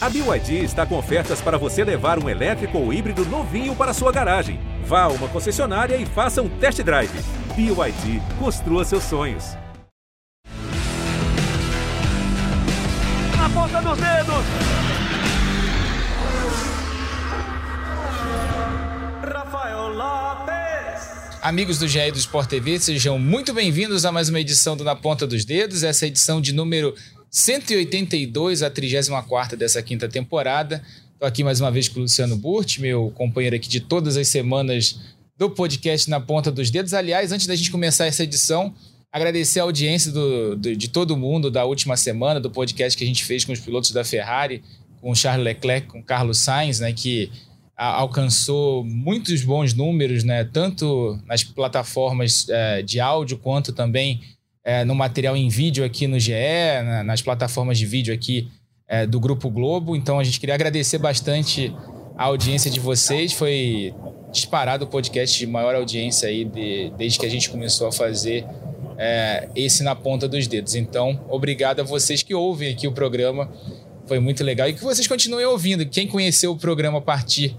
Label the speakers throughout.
Speaker 1: A BYD está com ofertas para você levar um elétrico ou híbrido novinho para sua garagem. Vá a uma concessionária e faça um test drive. BYD, construa seus sonhos.
Speaker 2: Na ponta dos dedos! Rafael Lopes!
Speaker 3: Amigos do GE do Sport TV, sejam muito bem-vindos a mais uma edição do Na Ponta dos Dedos, essa é edição de número 182, a 34 dessa quinta temporada. Estou aqui mais uma vez com o Luciano Burti, meu companheiro aqui de todas as semanas do podcast Na Ponta dos Dedos. Aliás, antes da gente começar essa edição, agradecer a audiência do, do, de todo mundo da última semana, do podcast que a gente fez com os pilotos da Ferrari, com o Charles Leclerc, com o Carlos Sainz, né, que a, alcançou muitos bons números, né, tanto nas plataformas é, de áudio quanto também é, no material em vídeo aqui no GE, na, nas plataformas de vídeo aqui é, do Grupo Globo. Então a gente queria agradecer bastante a audiência de vocês. Foi disparado o podcast de maior audiência aí de, desde que a gente começou a fazer é, esse na ponta dos dedos. Então, obrigado a vocês que ouvem aqui o programa. Foi muito legal. E que vocês continuem ouvindo. Quem conheceu o programa a partir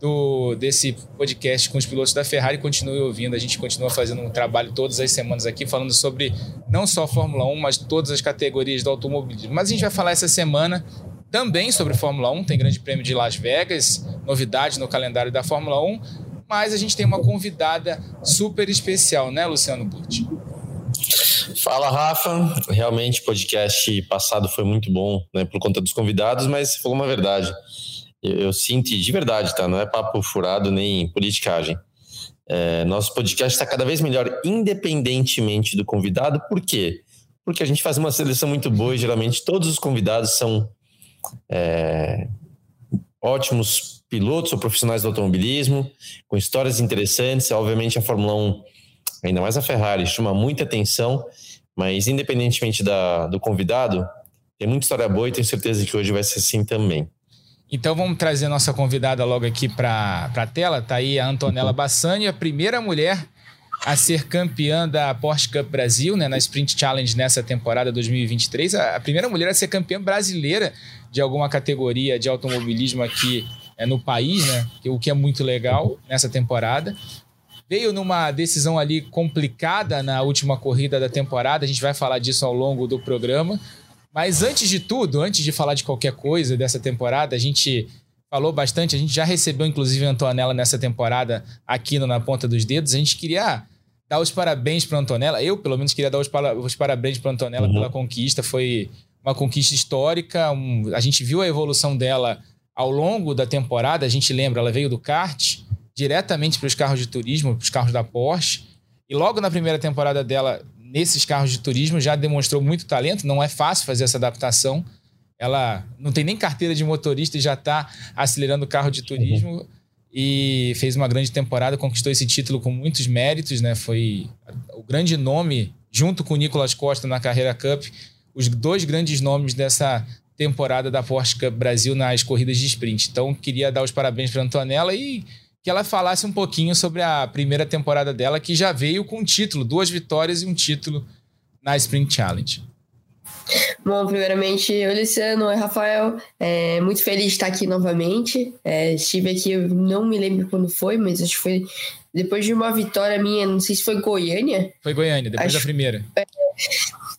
Speaker 3: do, desse podcast com os pilotos da Ferrari. Continue ouvindo, a gente continua fazendo um trabalho todas as semanas aqui, falando sobre não só Fórmula 1, mas todas as categorias do automobilismo. Mas a gente vai falar essa semana também sobre Fórmula 1, tem Grande Prêmio de Las Vegas, novidade no calendário da Fórmula 1, mas a gente tem uma convidada super especial, né, Luciano Burti?
Speaker 4: Fala, Rafa. Realmente, o podcast passado foi muito bom, né, por conta dos convidados, mas falou uma verdade eu, eu sinto de verdade, tá? Não é papo furado nem politicagem. É, nosso podcast está cada vez melhor, independentemente do convidado. Por quê? Porque a gente faz uma seleção muito boa e geralmente todos os convidados são é, ótimos pilotos ou profissionais do automobilismo, com histórias interessantes. Obviamente, a Fórmula 1, ainda mais a Ferrari, chama muita atenção, mas independentemente da, do convidado, tem muita história boa e tenho certeza que hoje vai ser assim também.
Speaker 3: Então vamos trazer nossa convidada logo aqui para a tela. Está aí a Antonella Bassani, a primeira mulher a ser campeã da Porsche Cup Brasil, né, na Sprint Challenge nessa temporada 2023. A, primeira mulher a ser campeã brasileira de alguma categoria de automobilismo aqui é, no país, né, o que é muito legal nessa temporada. Veio numa decisão ali complicada na última corrida da temporada, a gente vai falar disso ao longo do programa. Mas antes de tudo, antes de falar de qualquer coisa dessa temporada, a gente falou bastante, a gente já recebeu inclusive a Antonella nessa temporada aqui no Na Ponta dos Dedos. A gente queria dar os parabéns para Antonella, eu pelo menos queria dar os, para, os parabéns para Antonella uhum. pela conquista, foi uma conquista histórica, um, a gente viu a evolução dela ao longo da temporada, a gente lembra, ela veio do kart diretamente para os carros de turismo, para os carros da Porsche, e logo na primeira temporada dela nesses carros de turismo já demonstrou muito talento, não é fácil fazer essa adaptação. Ela não tem nem carteira de motorista e já está acelerando o carro de turismo uhum. e fez uma grande temporada, conquistou esse título com muitos méritos, né? Foi o grande nome, junto com o Nicolas Costa na Carreira Cup, os dois grandes nomes dessa temporada da Porsche Cup Brasil nas corridas de sprint. Então, queria dar os parabéns para Antonella e que ela falasse um pouquinho sobre a primeira temporada dela, que já veio com um título, duas vitórias e um título na Sprint Challenge.
Speaker 5: Bom, primeiramente, oi Luciano, oi Rafael, é, muito feliz de estar aqui novamente. É, estive aqui, eu não me lembro quando foi, mas acho que foi depois de uma vitória minha, não sei se foi Goiânia.
Speaker 3: Foi Goiânia, depois acho, da primeira. É,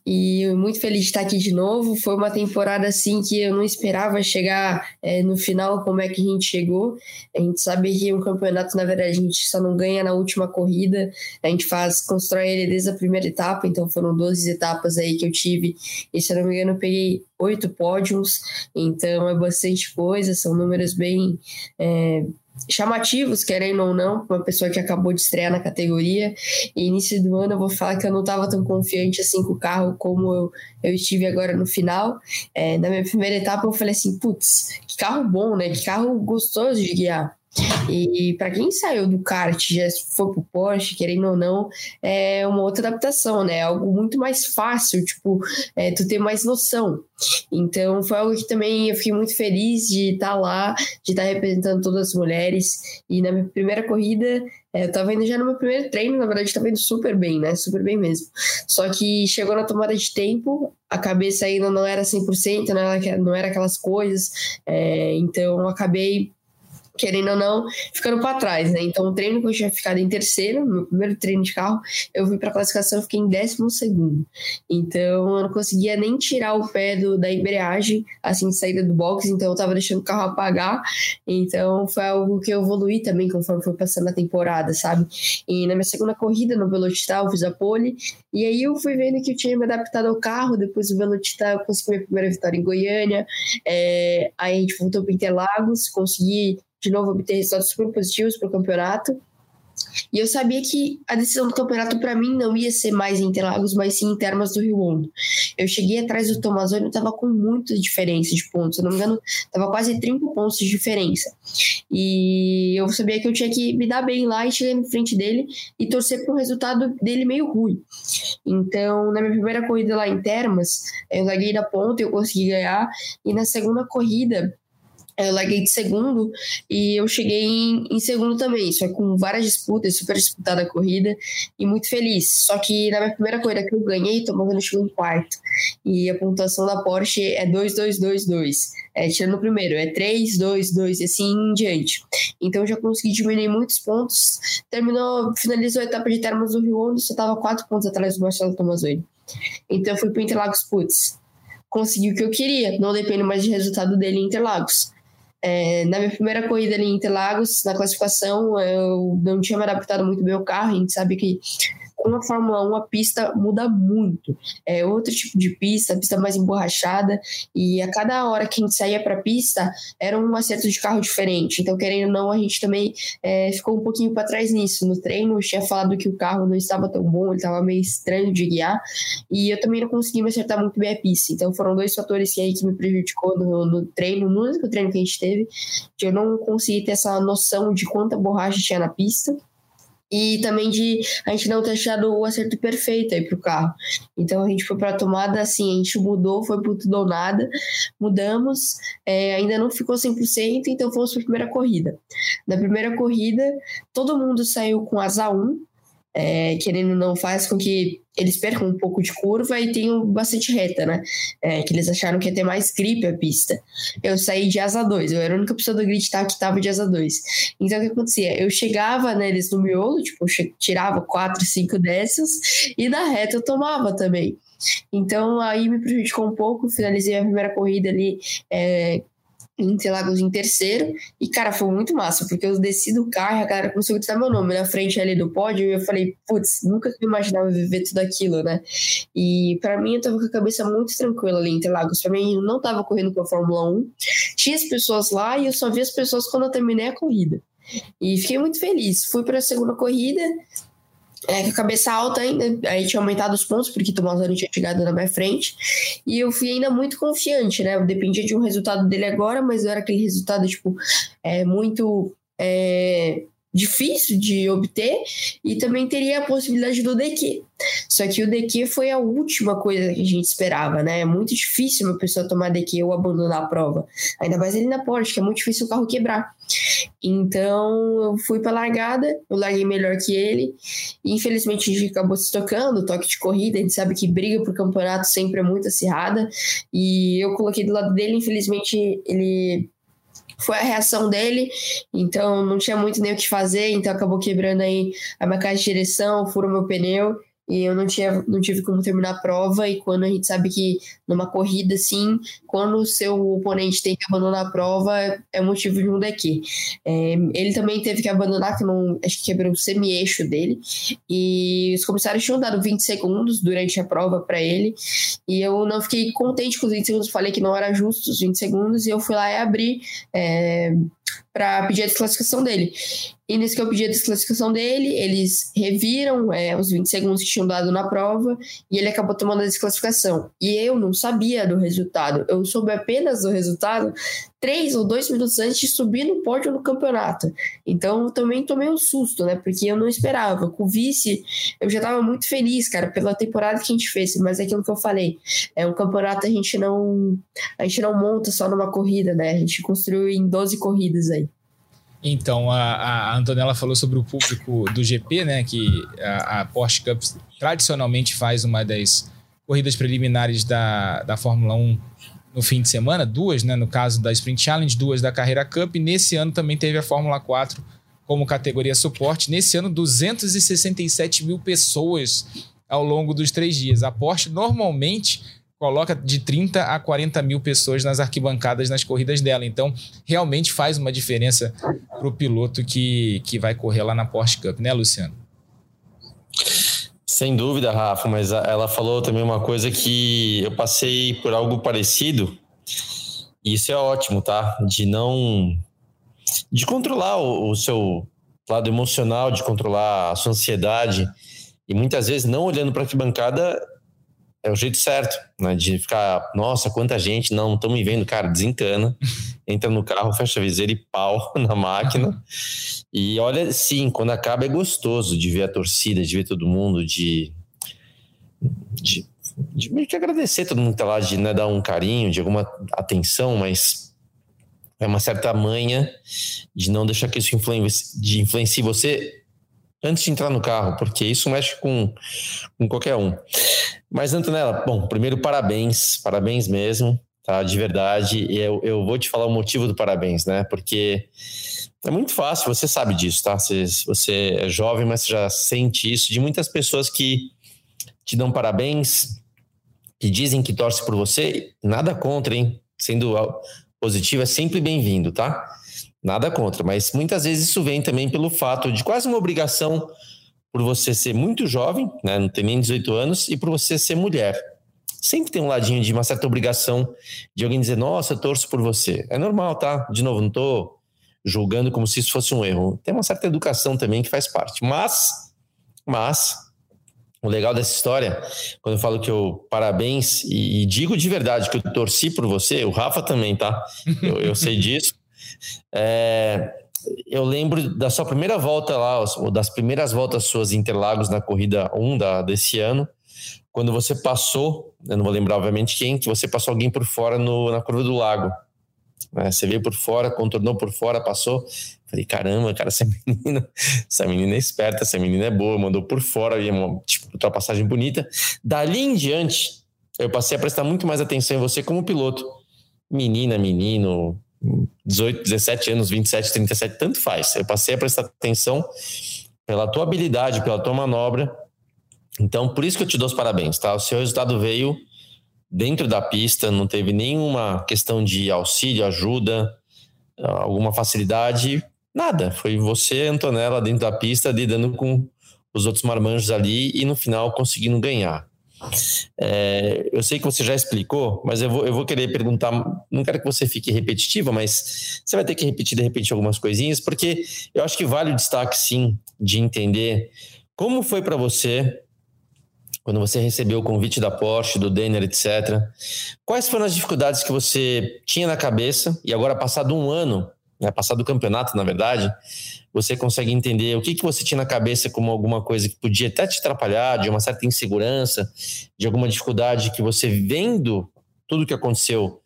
Speaker 5: e muito feliz de estar aqui de novo. Foi uma temporada assim que eu não esperava chegar é, no final como é que a gente chegou. A gente sabe que um campeonato, na verdade, a gente só não ganha na última corrida. A gente faz, constrói ele desde a primeira etapa, então foram 12 etapas aí que eu tive. E se eu não me engano, eu peguei oito pódios, então é bastante coisa, são números bem. É, chamativos, querendo ou não, uma pessoa que acabou de estrear na categoria. E início do ano eu vou falar que eu não estava tão confiante assim com o carro como eu, eu estive agora no final. É, na minha primeira etapa eu falei assim, putz, que carro bom, né? Que carro gostoso de guiar. E para quem saiu do kart, já foi pro Porsche, querendo ou não, é uma outra adaptação, né? Algo muito mais fácil, tipo, é, tu ter mais noção. Então foi algo que também eu fiquei muito feliz de estar tá lá, de estar tá representando todas as mulheres. E na minha primeira corrida, é, eu tava indo já no meu primeiro treino, na verdade tava indo super bem, né? Super bem mesmo. Só que chegou na tomada de tempo, a cabeça ainda não era 100%, não era, não era aquelas coisas. É, então acabei querendo ou não, ficando para trás, né? Então, o treino que eu tinha ficado em terceiro, no primeiro treino de carro, eu fui para classificação, fiquei em décimo segundo. Então, eu não conseguia nem tirar o pé do, da embreagem, assim, de saída do box, então eu tava deixando o carro apagar. Então, foi algo que eu evolui também conforme foi passando a temporada, sabe? E na minha segunda corrida, no Velocitar, eu fiz a pole, e aí eu fui vendo que eu tinha me adaptado ao carro, depois do Velocitar eu consegui minha primeira vitória em Goiânia, é, aí a gente voltou para Interlagos, consegui de novo obter resultados super positivos para o campeonato. E eu sabia que a decisão do campeonato para mim não ia ser mais em Interlagos, mas sim em Termas do Rio Hondo. Eu cheguei atrás do Tomazoni estava com muita diferença de pontos. Se não me engano, estava quase 30 pontos de diferença. E eu sabia que eu tinha que me dar bem lá e chegar em frente dele e torcer para um resultado dele meio ruim. Então, na minha primeira corrida lá em Termas, eu larguei da ponta, eu consegui ganhar. E na segunda corrida, eu larguei de segundo e eu cheguei em, em, segundo também, só com várias disputas, super disputada a corrida e muito feliz. Só que na minha primeira corrida que eu ganhei, tomando chegou em quarto. E a pontuação da Porsche é 2-2-2-2. É, tirando o primeiro, é 3-2-2 e assim em diante. Então eu já consegui diminuir muitos pontos. Terminou, finalizou a etapa de termos do Rio Hondo, só estava quatro pontos atrás do Marcelo Tomazzoni. Então eu fui para Interlagos Putz. Consegui o que eu queria, não dependo mais de resultado dele em Interlagos é, na minha primeira corrida ali em Interlagos, na classificação, eu não tinha me adaptado muito bem ao carro. A gente sabe que com a Fórmula 1 a pista muda muito. É outro tipo de pista, pista mais emborrachada, e a cada hora que a gente saía para a pista era um acerto de carro diferente. Então, querendo ou não, a gente também é, ficou um pouquinho para trás nisso. No treino, eu tinha falado que o carro não estava tão bom, ele estava meio estranho de guiar, e eu também não consegui me acertar muito bem a pista. Então, foram dois fatores que aí que me prejudicou no, no treino, no único treino que a gente teve, que eu não consegui ter essa noção de quanta borracha tinha na pista e também de a gente não ter achado o acerto perfeito aí pro carro. Então a gente foi para a tomada assim, a gente mudou, foi pro tudo ou nada, mudamos, é, ainda não ficou 100%, então fomos para a primeira corrida. Na primeira corrida, todo mundo saiu com asa 1, é, querendo não faz com que eles percam um pouco de curva e tenham bastante reta, né? É, que eles acharam que ia ter mais grip a pista. Eu saí de asa 2, eu era a única pessoa do grid tá, que estava de asa 2. Então o que acontecia? Eu chegava neles no miolo, tipo, tirava 4, 5 dessas, e na reta eu tomava também. Então aí me prejudicou um pouco, finalizei a primeira corrida ali é, Interlagos em terceiro. E, cara, foi muito massa, porque eu desci do carro e a galera começou a gritar meu nome na frente ali do pódio. E eu falei, putz, nunca imaginava viver tudo aquilo, né? E para mim, eu tava com a cabeça muito tranquila ali em Interlagos. Pra mim, eu não tava correndo com a Fórmula 1. Tinha as pessoas lá e eu só vi as pessoas quando eu terminei a corrida. E fiquei muito feliz. Fui para a segunda corrida, é, com a cabeça alta ainda, aí tinha aumentado os pontos, porque Tomazoni tinha chegado na minha frente, e eu fui ainda muito confiante, né? Eu dependia de um resultado dele agora, mas era aquele resultado, tipo, é, muito é, difícil de obter, e também teria a possibilidade do DQ. Só que o DQ foi a última coisa que a gente esperava, né? É muito difícil uma pessoa tomar DQ ou abandonar a prova. Ainda mais ele na Porsche, que é muito difícil o carro quebrar. Então eu fui para largada, eu larguei melhor que ele. E, infelizmente a gente acabou se tocando, toque de corrida, a gente sabe que briga por campeonato sempre é muito acirrada. E eu coloquei do lado dele, infelizmente ele foi a reação dele, então não tinha muito nem o que fazer, então acabou quebrando aí a minha caixa de direção, furou meu pneu e eu não, tinha, não tive como terminar a prova. E quando a gente sabe que numa corrida assim, quando o seu oponente tem que abandonar a prova, é motivo de um daqui. É, ele também teve que abandonar, que não acho que quebrou o semi-eixo dele. E os comissários tinham dado 20 segundos durante a prova para ele. E eu não fiquei contente com os 20 segundos, falei que não era justo os 20 segundos. E eu fui lá e abri. É, para pedir a desclassificação dele. E nesse que eu pedi a desclassificação dele, eles reviram é, os 20 segundos que tinham dado na prova e ele acabou tomando a desclassificação. E eu não sabia do resultado, eu soube apenas do resultado três ou dois minutos antes de subir no pódio no campeonato. Então eu também tomei um susto, né? Porque eu não esperava. Com o vice, eu já estava muito feliz, cara, pela temporada que a gente fez. Mas é aquilo que eu falei, é um campeonato a gente não a gente não monta só numa corrida, né? A gente construiu em 12 corridas aí.
Speaker 3: Então, a, a, Antonella falou sobre o público do GP, né? Que a, a, Porsche Cup tradicionalmente faz uma das corridas preliminares da, da Fórmula 1 no fim de semana, duas, né? No caso da Sprint Challenge, duas da Carreira Cup. E nesse ano também teve a Fórmula 4 como categoria suporte. Nesse ano, 267 mil pessoas ao longo dos três dias. A Porsche normalmente coloca de 30 a 40 mil pessoas nas arquibancadas nas corridas dela. Então, realmente faz uma diferença para o piloto que, que vai correr lá na Porsche Cup, né, Luciano?
Speaker 4: Sem dúvida, Rafa, mas ela falou também uma coisa que eu passei por algo parecido. E isso é ótimo, tá? De não. de controlar o, seu lado emocional, de controlar a sua ansiedade. E muitas vezes, não olhando para a arquibancada, é o jeito certo, né? De ficar, nossa, quanta gente, não, estão me vendo, cara, desencana, entra no carro, fecha a viseira e pau na máquina. E olha, sim, quando acaba é gostoso de ver a torcida, de ver todo mundo, de. de, de meio que agradecer todo mundo que tá lá, de né, dar um carinho, de alguma atenção, mas é uma certa manha de não deixar que isso influencie, de influencie você antes de entrar no carro, porque isso mexe com, com qualquer um. Mas, Antonella, bom, primeiro, parabéns, parabéns mesmo, tá? De verdade. E eu, eu vou te falar o motivo do parabéns, né? Porque é muito fácil, você sabe disso, tá? Você, você é jovem, mas você já sente isso de muitas pessoas que te dão parabéns, que dizem que torce por você. Nada contra, hein? Sendo positivo, é sempre bem-vindo, tá? Nada contra, mas muitas vezes isso vem também pelo fato de quase uma obrigação por você ser muito jovem, né, não tem nem 18 anos, e por você ser mulher. Sempre tem um ladinho de uma certa obrigação de alguém dizer, nossa, eu torço por você. É normal, tá? De novo, não estou julgando como se isso fosse um erro. Tem uma certa educação também que faz parte. Mas, mas, o legal dessa história, quando eu falo que eu parabéns, e, e digo de verdade que eu torci por você, o Rafa também, tá? Eu, eu sei disso. É, eu lembro da sua primeira volta lá, ou das primeiras voltas suas Interlagos na corrida 1 da, desse ano, quando você passou, eu não vou lembrar obviamente quem, que você passou alguém por fora no, na curva do lago. Né? Você veio por fora, contornou por fora, passou. Falei, caramba, cara, essa menina, essa menina é esperta, essa menina é boa, mandou por fora, uma tipo, ultrapassagem bonita. Dali em diante, eu passei a prestar muito mais atenção em você como piloto. Menina, menino, 18, 17 anos, 27, 37, tanto faz. Eu passei a prestar atenção pela tua habilidade, pela tua manobra. Então, por isso que eu te dou os parabéns, tá? O seu resultado veio dentro da pista, não teve nenhuma questão de auxílio, ajuda, alguma facilidade, nada. Foi você, Antonella, dentro da pista, lidando com os outros marmanjos ali e no final conseguindo ganhar. É, eu sei que você já explicou, mas eu vou, eu vou querer perguntar. Não quero que você fique repetitiva, mas você vai ter que repetir de repente algumas coisinhas, porque eu acho que vale o destaque, sim, de entender como foi para você quando você recebeu o convite da Porsche, do Denner, etc. Quais foram as dificuldades que você tinha na cabeça e agora, passado um ano, né, passado o campeonato, na verdade, você consegue entender o que, que você tinha na cabeça como alguma coisa que podia até te atrapalhar, de uma certa insegurança, de alguma dificuldade que você vendo tudo o que aconteceu,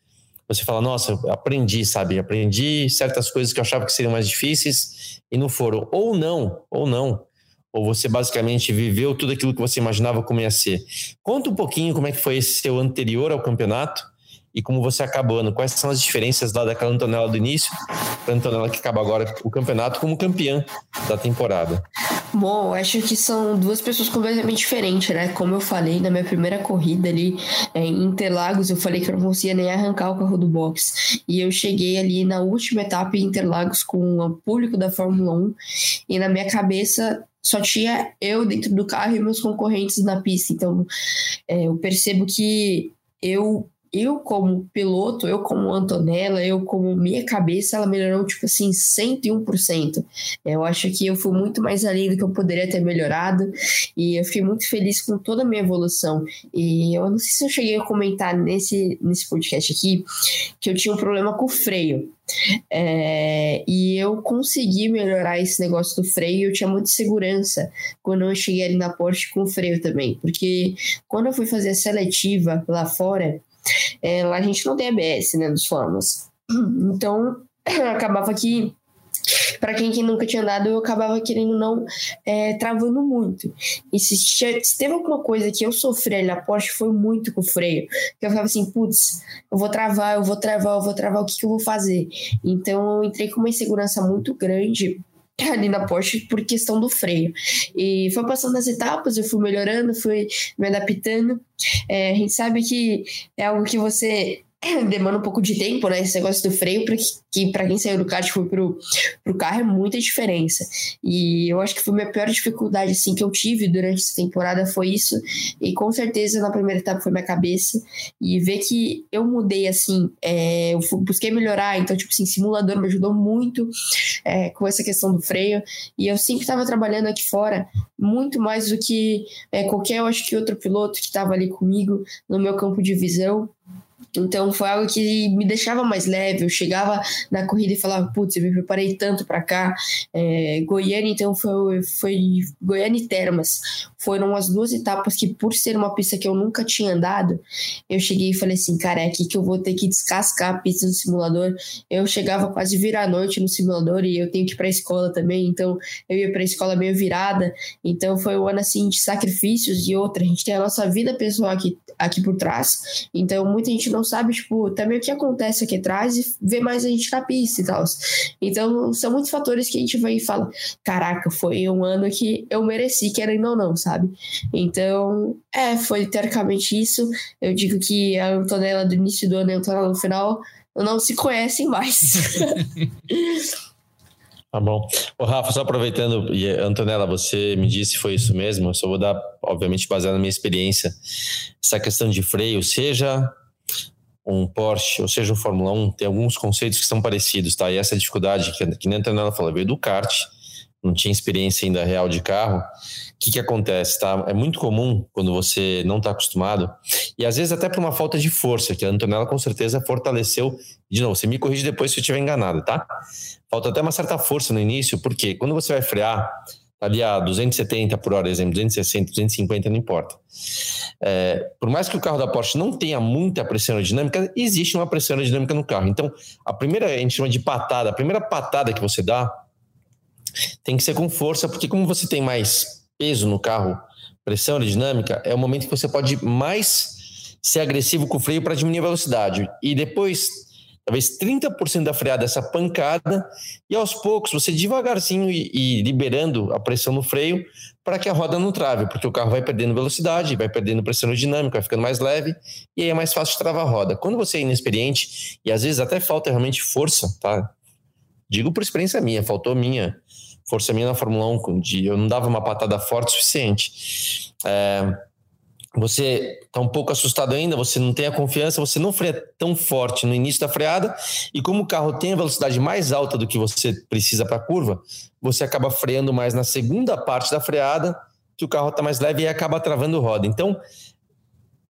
Speaker 4: você fala, nossa, aprendi, sabe? Aprendi certas coisas que eu achava que seriam mais difíceis e não foram. Ou não, ou não. Ou você basicamente viveu tudo aquilo que você imaginava como ia ser. Conta um pouquinho como é que foi esse seu anterior ao campeonato e como você acabando. Quais são as diferenças lá daquela Antonella do início para a Antonella que acaba agora o campeonato como campeã da temporada?
Speaker 5: Bom, acho que são duas pessoas completamente diferentes, né? Como eu falei na minha primeira corrida ali é, em Interlagos, eu falei que eu não conseguia nem arrancar o carro do box. E eu cheguei ali na última etapa em Interlagos com o público da Fórmula 1 e na minha cabeça só tinha eu dentro do carro e meus concorrentes na pista. Então, é, eu percebo que eu eu como piloto, eu como Antonella, eu como minha cabeça, ela melhorou, tipo assim, 101%. Eu acho que eu fui muito mais além do que eu poderia ter melhorado e eu fiquei muito feliz com toda a minha evolução. E eu não sei se eu cheguei a comentar nesse, nesse podcast aqui que eu tinha um problema com o freio. É, e eu consegui melhorar esse negócio do freio. Eu tinha muita segurança quando eu cheguei ali na Porsche com o freio também, porque quando eu fui fazer a seletiva lá fora, é, lá a gente não tem ABS, né, dos Fórmulas. Então, acabava que para quem, nunca tinha andado, eu acabava querendo não é, travando muito. E se, se, teve alguma coisa que eu sofri ali na Porsche, foi muito com o freio. Eu ficava assim, putz, eu vou travar, eu vou travar, eu vou travar, o que, que eu vou fazer? Então eu entrei com uma insegurança muito grande ali na Porsche por questão do freio. E foi passando as etapas, eu fui melhorando, fui me adaptando. É, a gente sabe que é algo que você demanda um pouco de tempo, né? Esse negócio do freio, porque que para quem saiu do kart foi pro, pro carro é muita diferença. E eu acho que foi a minha pior dificuldade assim que eu tive durante essa temporada foi isso. E com certeza na primeira etapa foi minha cabeça e ver que eu mudei assim, é, eu busquei melhorar, então tipo assim, simulador me ajudou muito é, com essa questão do freio e eu sempre estava trabalhando aqui fora muito mais do que é, qualquer, eu acho que outro piloto que estava ali comigo no meu campo de visão. Então foi algo que me deixava mais leve. Eu chegava na corrida e falava, putz, eu me preparei tanto para cá. É, Goiânia, então foi, foi Goiânia e Termas. Foram as duas etapas que, por ser uma pista que eu nunca tinha andado, eu cheguei e falei assim, cara, é aqui que eu vou ter que descascar a pista do simulador. Eu chegava quase virar a noite no simulador e eu tenho que ir para a escola também, então eu ia para a escola meio virada. Então foi um ano assim de sacrifícios e outra. A gente tem a nossa vida pessoal aqui, aqui por trás. Então muita gente não sabe, tipo, também o que acontece aqui atrás e vê mais a gente na pista e tal. Então, são muitos fatores que a gente vai e fala: caraca, foi um ano que eu mereci, querendo ou não, sabe? Então, é, foi teoricamente isso. Eu digo que a Antonella do início do ano e a Antonella no final não se conhecem mais.
Speaker 4: Tá bom. O Rafa, só aproveitando, e Antonella, você me disse foi isso mesmo, eu só vou dar, obviamente, baseado na minha experiência, essa questão de freio, seja um Porsche, ou seja, um Fórmula 1, tem alguns conceitos que são parecidos, tá? E essa dificuldade, que, que nem a Antonella falou, veio do kart, não tinha experiência ainda real de carro. Que, que acontece, tá? É muito comum quando você não está acostumado, e às vezes até por uma falta de força, que a Antonella com certeza fortaleceu. De novo, você me corrige depois se eu estiver enganado, tá? Falta até uma certa força no início, porque quando você vai frear, ali a 270 por hora, exemplo, 260, 250, não importa. É, por mais que o carro da Porsche não tenha muita pressão aerodinâmica, existe uma pressão aerodinâmica no carro. Então, a primeira, a gente chama de patada, a primeira patada que você dá tem que ser com força, porque como você tem mais peso no carro, pressão aerodinâmica, é o momento que você pode mais ser agressivo com o freio para diminuir a velocidade. E depois talvez 30% da freada essa pancada, e aos poucos você devagarzinho e, e liberando a pressão no freio para que a roda não trave, porque o carro vai perdendo velocidade, vai perdendo pressão dinâmica, vai ficando mais leve, e aí é mais fácil de travar a roda. Quando você é inexperiente, e às vezes até falta realmente força, tá? Digo por experiência minha, faltou minha força minha na Fórmula 1, de, eu não dava uma patada forte o suficiente. É, você está um pouco assustado ainda, você não tem a confiança, você não freia tão forte no início da freada, e como o carro tem a velocidade mais alta do que você precisa para a curva, você acaba freando mais na segunda parte da freada, que o carro está mais leve e acaba travando roda. Então,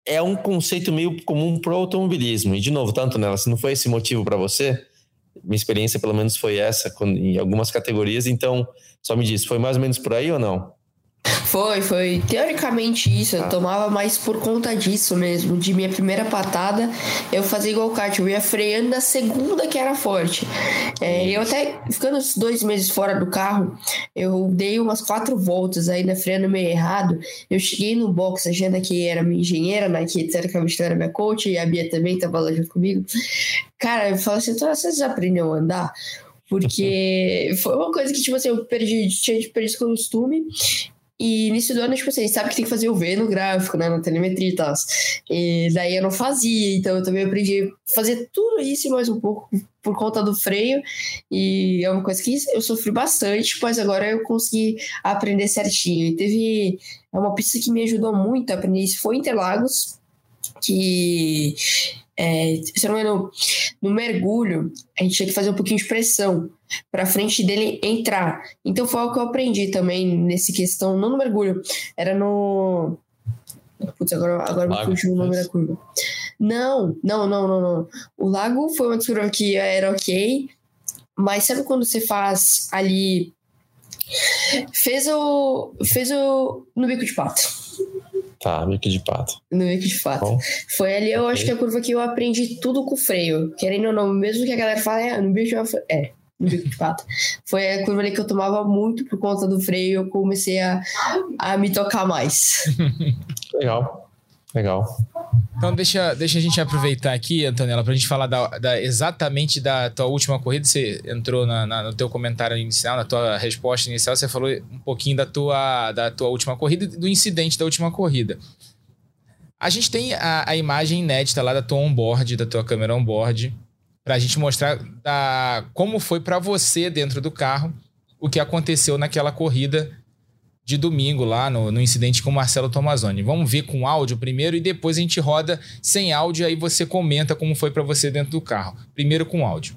Speaker 4: é um conceito meio comum para o automobilismo. E, de novo, tanto nela, se não foi esse motivo para você, minha experiência pelo menos foi essa em algumas categorias, então, só me diz, foi mais ou menos por aí ou não?
Speaker 5: Foi, foi teoricamente isso. Eu tomava mais por conta disso mesmo. De minha primeira patada, eu fazia igual o kart. Eu ia freando na segunda que era forte. É, eu até, ficando uns dois meses fora do carro, eu dei umas quatro voltas ainda freando meio errado. Eu cheguei no box, a Jana, que era minha engenheira, né? Que teoricamente era minha coach, e a Bia também tava lá junto comigo. Cara, eu falei assim: então, vocês aprenderam a andar? Porque foi uma coisa que, tipo assim, eu perdi, tinha perdido esse costume. E início do ano, tipo assim, sabe que tem que fazer o V no gráfico, né? Na telemetria e tal. E daí eu não fazia, então eu também aprendi a fazer tudo isso e mais um pouco por conta do freio. E é uma coisa que eu sofri bastante, mas agora eu consegui aprender certinho. E teve é uma pista que me ajudou muito a aprender isso foi Interlagos, que é, se não me engano, no mergulho, a gente tinha que fazer um pouquinho de pressão para frente dele entrar. Então foi algo que eu aprendi também nesse questão, não no mergulho, era no. Putz, agora, agora me fugiu o nome da curva. Não, não, não, não, não. O lago foi uma curva que era ok, mas sabe quando você faz ali. Fez o. Fez o. No bico de pato.
Speaker 4: Tá, bico de pato.
Speaker 5: No bico de pato. Bom, Foi ali, eu okay. acho que a curva que eu aprendi tudo com o freio. Querendo ou não, mesmo que a galera fale, é, no bico de. É, no bico de pato. Foi a curva ali que eu tomava muito por conta do freio e eu comecei a, a me tocar mais.
Speaker 4: Legal. Legal.
Speaker 3: Então deixa, deixa a gente aproveitar aqui, Antonella, para a gente falar da, da, exatamente da tua última corrida. Você entrou na, na, no teu comentário inicial, na tua resposta inicial, você falou um pouquinho da tua, da tua última corrida do incidente da última corrida. A gente tem a, a imagem inédita lá da tua onboard, da tua câmera onboard, para a gente mostrar da, como foi para você dentro do carro o que aconteceu naquela corrida de domingo lá no, no incidente com o Marcelo Tomazoni. Vamos ver com áudio primeiro e depois a gente roda sem áudio aí você comenta como foi para você dentro do carro. Primeiro com áudio.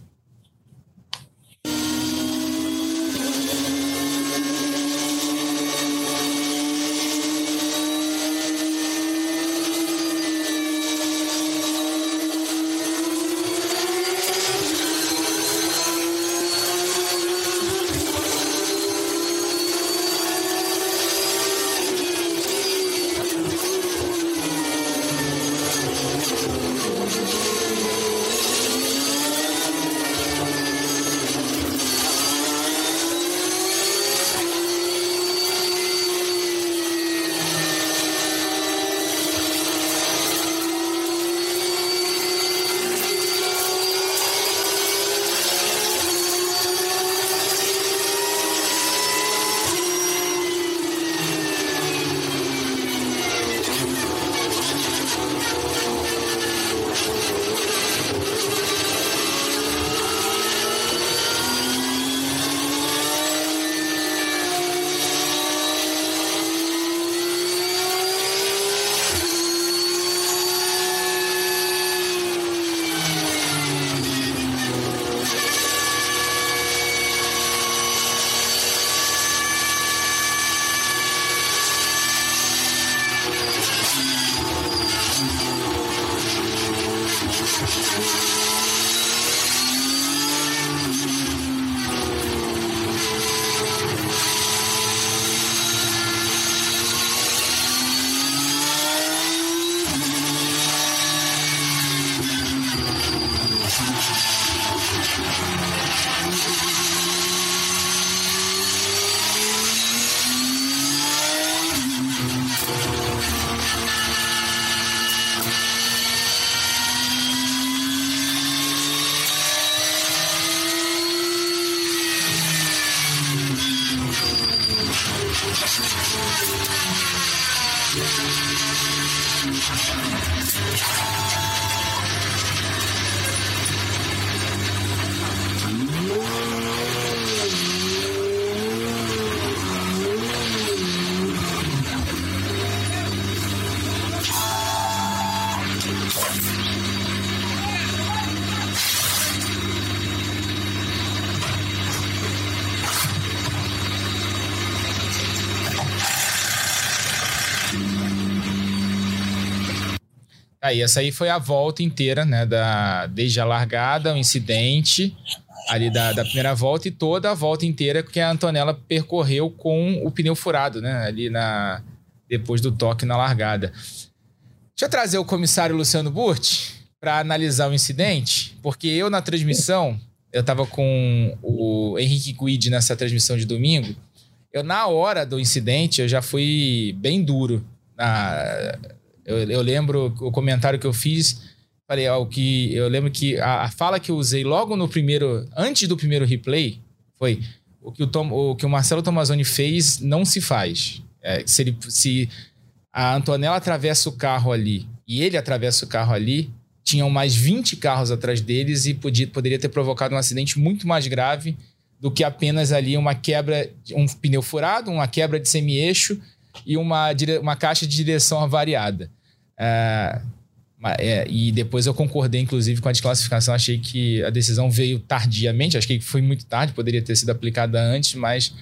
Speaker 3: Aí, essa aí foi a volta inteira, né? Da, desde a largada, o incidente ali da, da primeira volta e toda a volta inteira que a Antonella percorreu com o pneu furado, né? Ali na, depois do toque na largada. Deixa eu trazer o comissário Luciano Burti para analisar o incidente, porque eu na transmissão, eu estava com o Henrique Guide nessa transmissão de domingo. Eu, na hora do incidente, eu já fui bem duro na, eu, eu lembro o comentário que eu fiz. Falei, ó, o que eu lembro que a, a, fala que eu usei logo no primeiro, antes do primeiro replay, foi o que o, Tom, o, que o Marcelo Tomazoni fez não se faz. É, se, ele, se a Antonella atravessa o carro ali e ele atravessa o carro ali, tinham mais 20 carros atrás deles e podia, poderia ter provocado um acidente muito mais grave do que apenas ali uma quebra, um pneu furado, uma quebra de semi-eixo e uma, uma caixa de direção avariada. É, É, e depois eu concordei, inclusive, com a desclassificação. Achei que a decisão veio tardiamente, achei que foi muito tarde, poderia ter sido aplicada antes, mas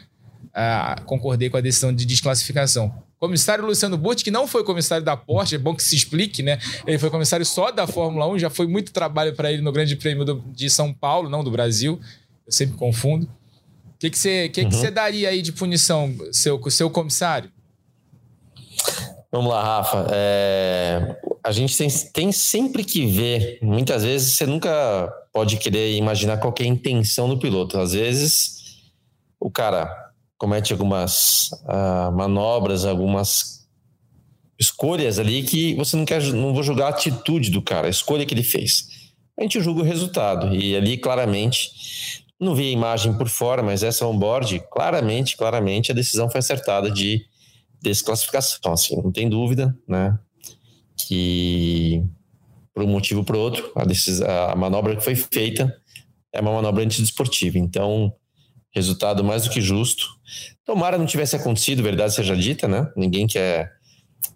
Speaker 3: ah, concordei com a decisão de desclassificação. Comissário Luciano Burti, que não foi comissário da Porsche, é bom que se explique, né? Ele foi comissário só da Fórmula 1, já foi muito trabalho para ele no Grande Prêmio do, de São Paulo, não do Brasil. Eu sempre confundo. O que, que, você, que, uhum. que você daria aí de punição, seu, seu comissário?
Speaker 4: Vamos lá, Rafa. É, a gente tem, tem, sempre que ver. Muitas vezes você nunca pode querer imaginar qual é a intenção do piloto. Às vezes o cara comete algumas uh, manobras, algumas escolhas ali que você não quer, não vou julgar a atitude do cara, a escolha que ele fez. A gente julga o resultado e ali claramente não vi a imagem por fora, mas essa on-board, claramente, claramente a decisão foi acertada de desclassificação, assim, não tem dúvida, né? Que por um motivo ou por outro, a, decisão, a manobra que foi feita é uma manobra antidesportiva. Então, resultado mais do que justo. Tomara não tivesse acontecido, verdade seja dita, né? Ninguém quer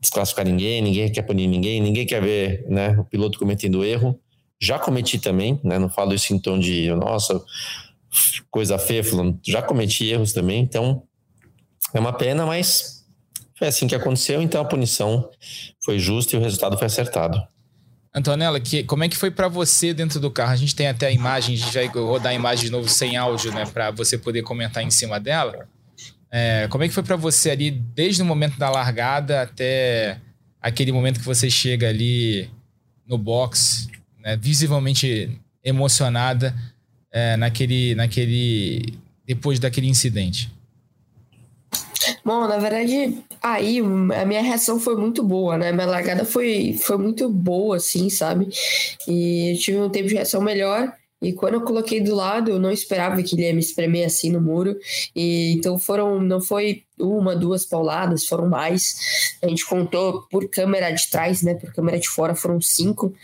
Speaker 4: desclassificar ninguém, ninguém quer punir ninguém, ninguém quer ver né, o piloto cometendo erro. Já cometi também, né? Não falo isso em tom de, nossa, coisa feia, já cometi erros também, então é uma pena, mas foi assim que aconteceu, então a punição foi justa e o resultado foi acertado.
Speaker 3: Antonella, que, como é que foi para você dentro do carro? A gente tem até a imagem, a gente vai rodar a imagem de novo sem áudio, né, para você poder comentar em cima dela. É, como é que foi para você ali, desde o momento da largada até aquele momento que você chega ali no box, né, visivelmente emocionada é, naquele, naquele, depois daquele incidente?
Speaker 5: Bom, na verdade, aí a minha reação foi muito boa, né? Minha largada foi, foi muito boa, assim, sabe? E eu tive um tempo de reação melhor. E quando eu coloquei do lado, eu não esperava que ele ia me espremer assim no muro. E então foram, não foi uma, duas pauladas, foram mais. A gente contou por câmera de trás, né? Por câmera de fora foram cinco.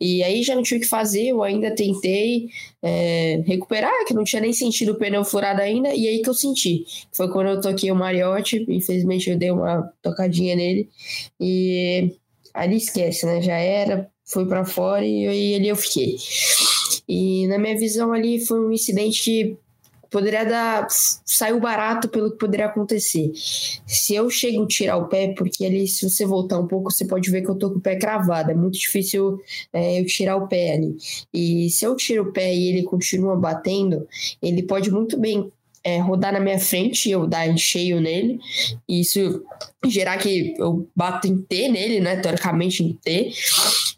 Speaker 5: E aí já não tive o que fazer, eu ainda tentei é, recuperar, que não tinha nem sentido o pneu furado ainda. E aí que eu senti. Foi quando eu toquei o Mariotti, infelizmente eu dei uma tocadinha nele. E ali esquece, né? Já era, foi para fora e aí ali eu fiquei. E na minha visão ali foi um incidente que poderia dar. saiu barato pelo que poderia acontecer. Se eu chego a tirar o pé, porque ali, se você voltar um pouco, você pode ver que eu tô com o pé cravado. É muito difícil é, eu tirar o pé ali. E se eu tiro o pé e ele continua batendo, ele pode muito bem é, rodar na minha frente e eu dar em cheio nele. E isso gerar que eu bato em T nele, né? Teoricamente em T.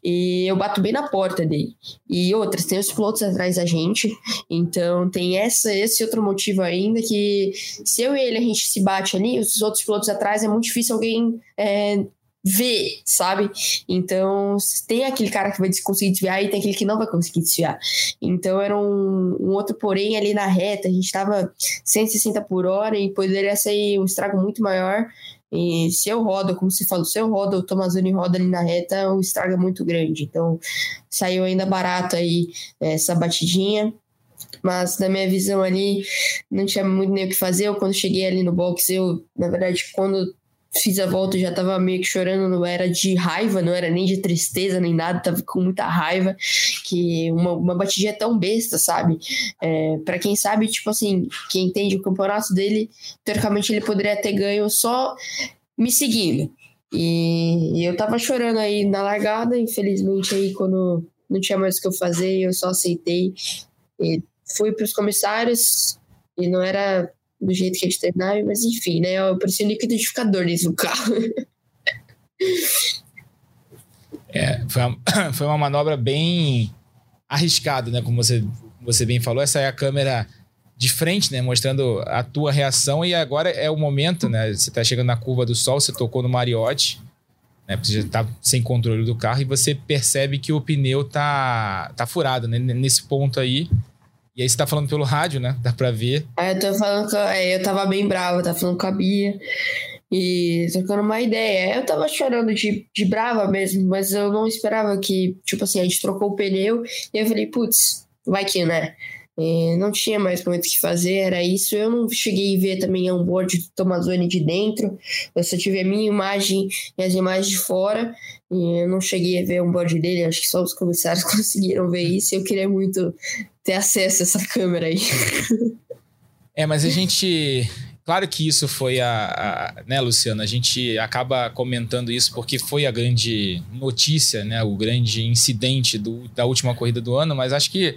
Speaker 5: E eu bato bem na porta dele. E outras, tem os pilotos atrás da gente. Então tem essa, esse outro motivo ainda que se eu e ele a gente se bate ali, os outros pilotos atrás é muito difícil alguém é, ver, sabe? Então, tem aquele cara que vai conseguir desviar e tem aquele que não vai conseguir desviar. Então, era um, um outro porém ali na reta, a gente tava 160 por hora e poderia ser um estrago muito maior. E se eu rodo, como se falou, se eu rodo, o Tomazoni roda ali na reta, o estrago é muito grande. Então, saiu ainda barato aí essa batidinha. Mas na minha visão ali, não tinha muito nem o que fazer. Eu, quando cheguei ali no box, eu, na verdade, quando fiz a volta já tava meio que chorando, não era de raiva, não era nem de tristeza nem nada, tava com muita raiva, que uma, uma batidinha tão besta, sabe? É, para quem sabe, tipo assim, quem entende o campeonato dele, teoricamente ele poderia ter ganho só me seguindo. E, e eu tava chorando aí na largada, infelizmente aí quando não tinha mais o que eu fazer, eu só aceitei. E fui para os comissários e não era do jeito que eles terminaram, mas enfim, né? Eu parecia um liquidificador dentro carro.
Speaker 3: É, foi uma, foi uma manobra bem arriscada, né? Como você, você bem falou, essa é a câmera de frente, né? Mostrando a tua reação e agora é o momento, né? Você tá chegando na curva do sol, você tocou no Mariotti, né? Você já tá sem controle do carro e você percebe que o pneu tá, tá furado, né? Nesse ponto aí, e aí você tá falando pelo rádio, né? Dá pra ver.
Speaker 5: É, eu tô falando que é, eu tava bem brava, tava falando com a Bia. E trocando uma ideia. Eu tava chorando de, de brava mesmo, mas eu não esperava que, tipo assim, a gente trocou o pneu e eu falei, putz, vai que, né? É, não tinha mais muito o que fazer, era isso. Eu não cheguei a ver também onboard do Tomazoni de dentro, eu só tive a minha imagem e as imagens de fora, e eu não cheguei a ver onboard dele, acho que só os comissários conseguiram ver isso. Eu queria muito ter acesso a essa câmera aí.
Speaker 3: É, mas a gente. Claro que isso foi a, a, né, Luciano? A gente acaba comentando isso porque foi a grande notícia, né? O grande incidente do, da última corrida do ano, mas acho que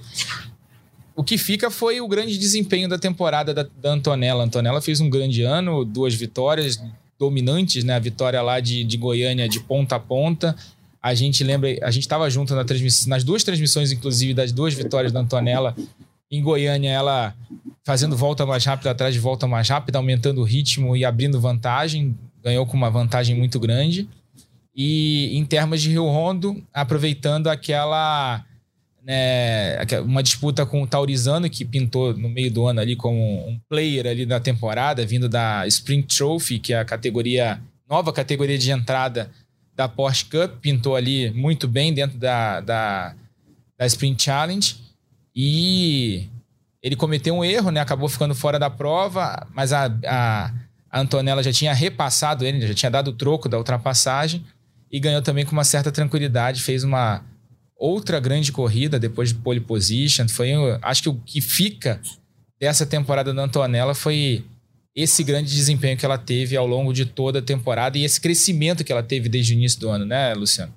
Speaker 3: o que fica foi o grande desempenho da temporada da, da Antonella. A Antonella fez um grande ano, duas vitórias dominantes, né? A vitória lá de, de Goiânia de ponta a ponta. A gente lembra, a gente estava junto na transmissão, nas duas transmissões, inclusive, das duas vitórias da Antonella. Em Goiânia, ela fazendo volta mais rápida atrás de volta mais rápida, aumentando o ritmo e abrindo vantagem. Ganhou com uma vantagem muito grande. E em termos de Rio Rondo, aproveitando aquela. Né, uma disputa com o Taurizano, que pintou no meio do ano ali como um player ali da temporada, vindo da Spring Trophy, que é a categoria nova categoria de entrada da Porsche Cup, pintou ali muito bem dentro da, da, da Sprint Challenge. E ele cometeu um erro, né? Acabou ficando fora da prova, mas a, a, a Antonella já tinha repassado ele, já tinha dado o troco da ultrapassagem e ganhou também com uma certa tranquilidade. Fez uma outra grande corrida depois de pole position. Foi, acho que o que fica dessa temporada da Antonella foi esse grande desempenho que ela teve ao longo de toda a temporada e esse crescimento que ela teve desde o início do ano, né, Luciano?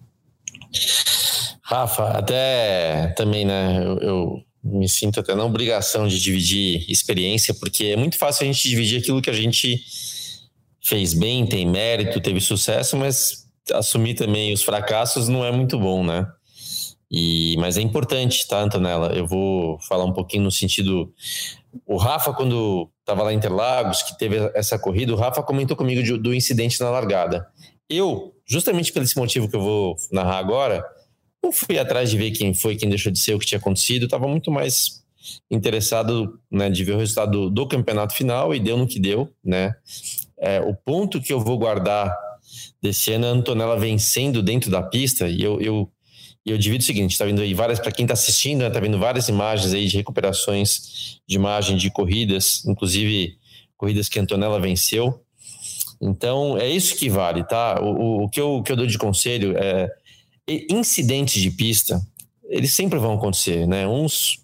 Speaker 4: Rafa, até também, né? Eu, eu me sinto até na obrigação de dividir experiência, porque é muito fácil a gente dividir aquilo que a gente fez bem, tem mérito, teve sucesso, mas assumir também os fracassos não é muito bom, né? E, mas é importante, tá, Antonella? Eu vou falar um pouquinho no sentido. O Rafa, quando estava lá em Interlagos, que teve essa corrida, o Rafa comentou comigo de, do incidente na largada. Eu, justamente pelo esse motivo que eu vou narrar agora, não fui atrás de ver quem foi, quem deixou de ser, o que tinha acontecido. Estava muito mais interessado né, de ver o resultado do, do, campeonato final e deu no que deu. Né? É, o ponto que eu vou guardar desse ano é a Antonella vencendo dentro da pista e eu, eu, eu divido o seguinte: está vindo aí várias, para quem está assistindo, está né, vendo várias imagens aí de recuperações de imagem de corridas, inclusive corridas que a Antonella venceu. Então é isso que vale, tá? O, o, o que, eu, o que eu dou de conselho é incidentes de pista, eles sempre vão acontecer, né? Uns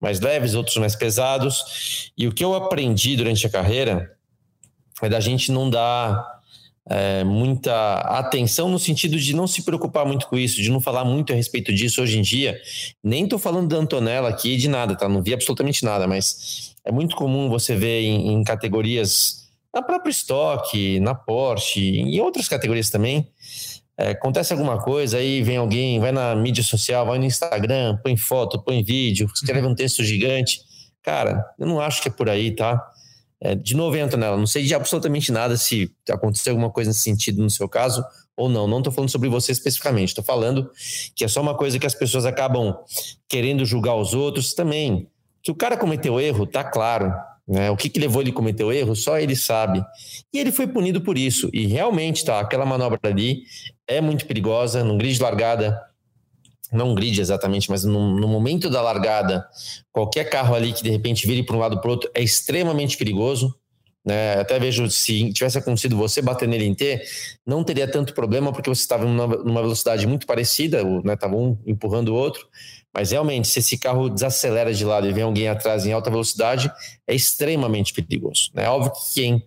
Speaker 4: mais leves, outros mais pesados. E o que eu aprendi durante a carreira é da gente não dar é, muita atenção no sentido de não se preocupar muito com isso, de não falar muito a respeito disso hoje em dia. Nem estou falando da Antonella aqui de nada, tá? Não vi absolutamente nada, mas é muito comum você ver em, em categorias na própria estoque, na Porsche, em outras categorias também, é, acontece alguma coisa, aí vem alguém, vai na mídia social, vai no Instagram, põe foto, põe vídeo, escreve um texto gigante. Cara, eu não acho que é por aí, tá? É, de novo, entra nela. Não sei de absolutamente nada se aconteceu alguma coisa nesse sentido no seu caso ou não. Não estou falando sobre você especificamente. Estou falando que é só uma coisa que as pessoas acabam querendo julgar os outros também. Que o cara cometeu erro, tá claro. Né? O que, que levou ele a cometer o erro, só ele sabe. E ele foi punido por isso. E realmente, tá, aquela manobra ali é muito perigosa. No grid de largada, não grid exatamente, mas no, no, momento da largada, qualquer carro ali que de repente vire para um lado para o outro é extremamente perigoso. Né? Até vejo se tivesse acontecido você bater nele em T, não teria tanto problema porque você estava numa, numa velocidade muito parecida, né? um empurrando o outro. Mas realmente, se esse carro desacelera de lado e vem alguém atrás em alta velocidade, é extremamente perigoso. É óbvio que quem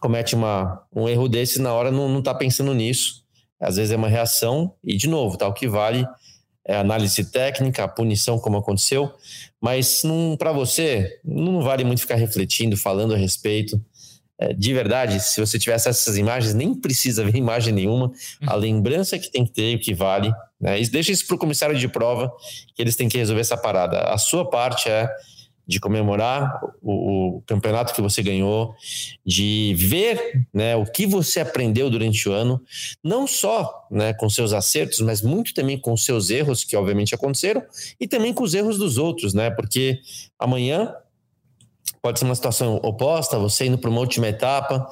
Speaker 4: comete uma, um erro desse na hora não está pensando nisso. Às vezes é uma reação, e de novo, tá, o que vale é análise técnica, a punição, como aconteceu, mas para você não vale muito ficar refletindo, falando a respeito. É, de verdade, se você tivesse essas imagens, nem precisa ver imagem nenhuma. A lembrança que tem que ter, o que vale, né? deixa isso para o comissário de prova, que eles têm que resolver essa parada. A sua parte é de comemorar o, o, campeonato que você ganhou, de ver né, o que você aprendeu durante o ano, não só né, com seus acertos, mas muito também com seus erros, que obviamente aconteceram, e também com os erros dos outros, né? Porque amanhã pode ser uma situação oposta, você indo para uma última etapa,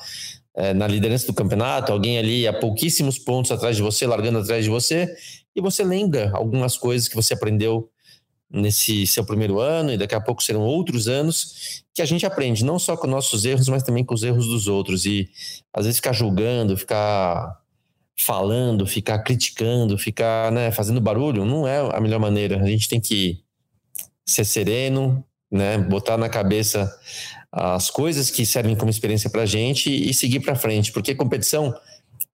Speaker 4: é, na liderança do campeonato, alguém ali a pouquíssimos pontos atrás de você, largando atrás de você, e você lembra algumas coisas que você aprendeu nesse seu primeiro ano, e daqui a pouco serão outros anos, que a gente aprende não só com nossos erros, mas também com os erros dos outros. E às vezes ficar julgando, ficar falando, ficar criticando, ficar né, fazendo barulho, não é a melhor maneira. A gente tem que ser sereno, né, botar na cabeça as coisas que servem como experiência para gente e seguir para frente, porque competição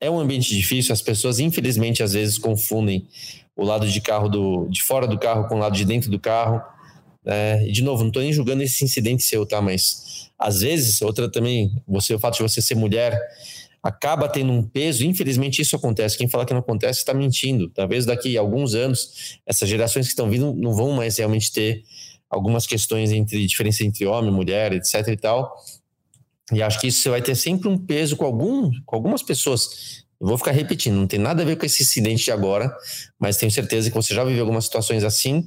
Speaker 4: é um ambiente difícil, as pessoas infelizmente às vezes confundem o lado de carro do, de fora do carro com o lado de dentro do carro. É, e de novo, não estou nem julgando esse incidente seu, tá? Mas às vezes, outra também, você, o fato de você ser mulher acaba tendo um peso. Infelizmente, isso acontece. Quem fala que não acontece está mentindo. Talvez daqui a alguns anos, essas gerações que estão vindo não vão mais realmente ter algumas questões entre diferença entre homem, mulher, etc. e tal. E acho que isso vai ter sempre um peso com, algum, com algumas pessoas. Vou ficar repetindo, não tem nada a ver com esse incidente de agora, mas tenho certeza que você já viveu algumas situações assim.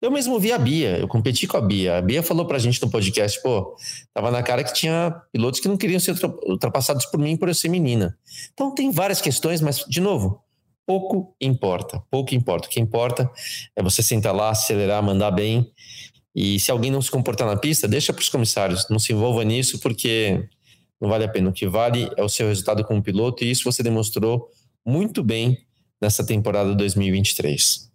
Speaker 4: Eu mesmo vi a Bia, eu competi com a Bia. A Bia falou pra gente no podcast, pô, tava na cara que tinha pilotos que não queriam ser ultrapassados por mim por eu ser menina. Então tem várias questões, mas, de novo, pouco importa, pouco importa. O que importa é você sentar lá, acelerar, mandar bem. E se alguém não se comportar na pista, deixa para os comissários, não se envolva nisso, porque não vale a pena. O que vale é o seu resultado como piloto, e isso você demonstrou muito bem nessa temporada 2023.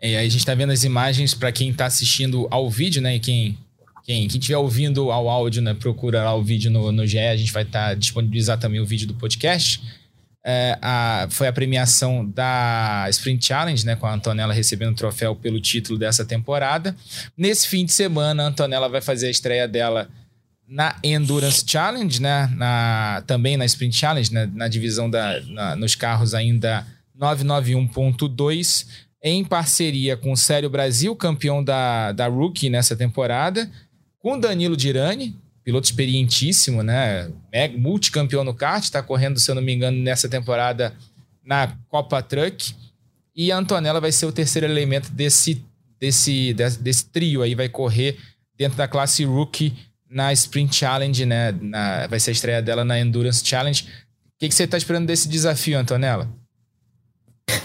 Speaker 3: É, aí a gente está vendo as imagens para quem está assistindo ao vídeo, né? E quem quem estiver ouvindo ao áudio, né? Procura lá o vídeo no, no GE, a gente vai estar tá disponibilizar também o vídeo do podcast. É, a, foi a premiação da Sprint Challenge, né? Com a Antonella recebendo o troféu pelo título dessa temporada. Nesse fim de semana, a Antonella vai fazer a estreia dela na Endurance Challenge, né? Na, também na Sprint Challenge, né? na divisão da, na, nos carros ainda 991.2, em parceria com o Sério Brasil, campeão da, da Rookie nessa temporada, com Danilo Dirani, piloto experientíssimo, né? Multicampeão no kart, está correndo, se eu não me engano, nessa temporada na Copa Truck. E a Antonella vai ser o terceiro elemento desse, desse, desse, desse trio aí, vai correr dentro da classe Rookie na Sprint Challenge, né? Na, vai ser a estreia dela na Endurance Challenge. O que, que você está esperando desse desafio, Antonella?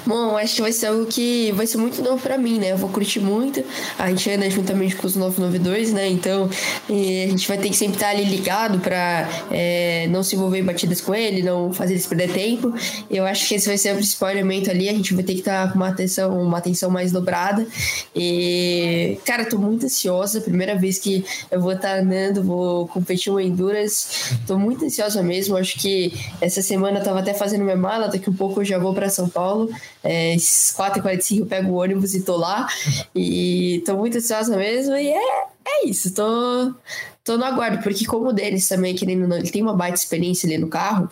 Speaker 5: Bom, acho que vai ser algo que vai ser muito novo para mim, né? Eu vou curtir muito. A gente anda juntamente com os 992, né? Então a gente vai ter que sempre estar ali ligado para é, não se envolver em batidas com ele, não fazer eles perder tempo. Eu acho que esse vai ser o principal elemento ali. A gente vai ter que estar com uma atenção, uma atenção mais dobrada. E, cara, tô muito ansiosa. Primeira vez que eu vou estar andando, vou competir um Endurance. Tô muito ansiosa mesmo. Acho que essa semana eu tava até fazendo minha mala. Daqui um pouco eu já vou para São Paulo. É, 4h45 eu pego o ônibus e tô lá. E tô muito ansiosa mesmo. E é, é isso, tô, tô no aguardo, porque como o Denis também, querendo não, ele tem uma baita experiência ali no carro,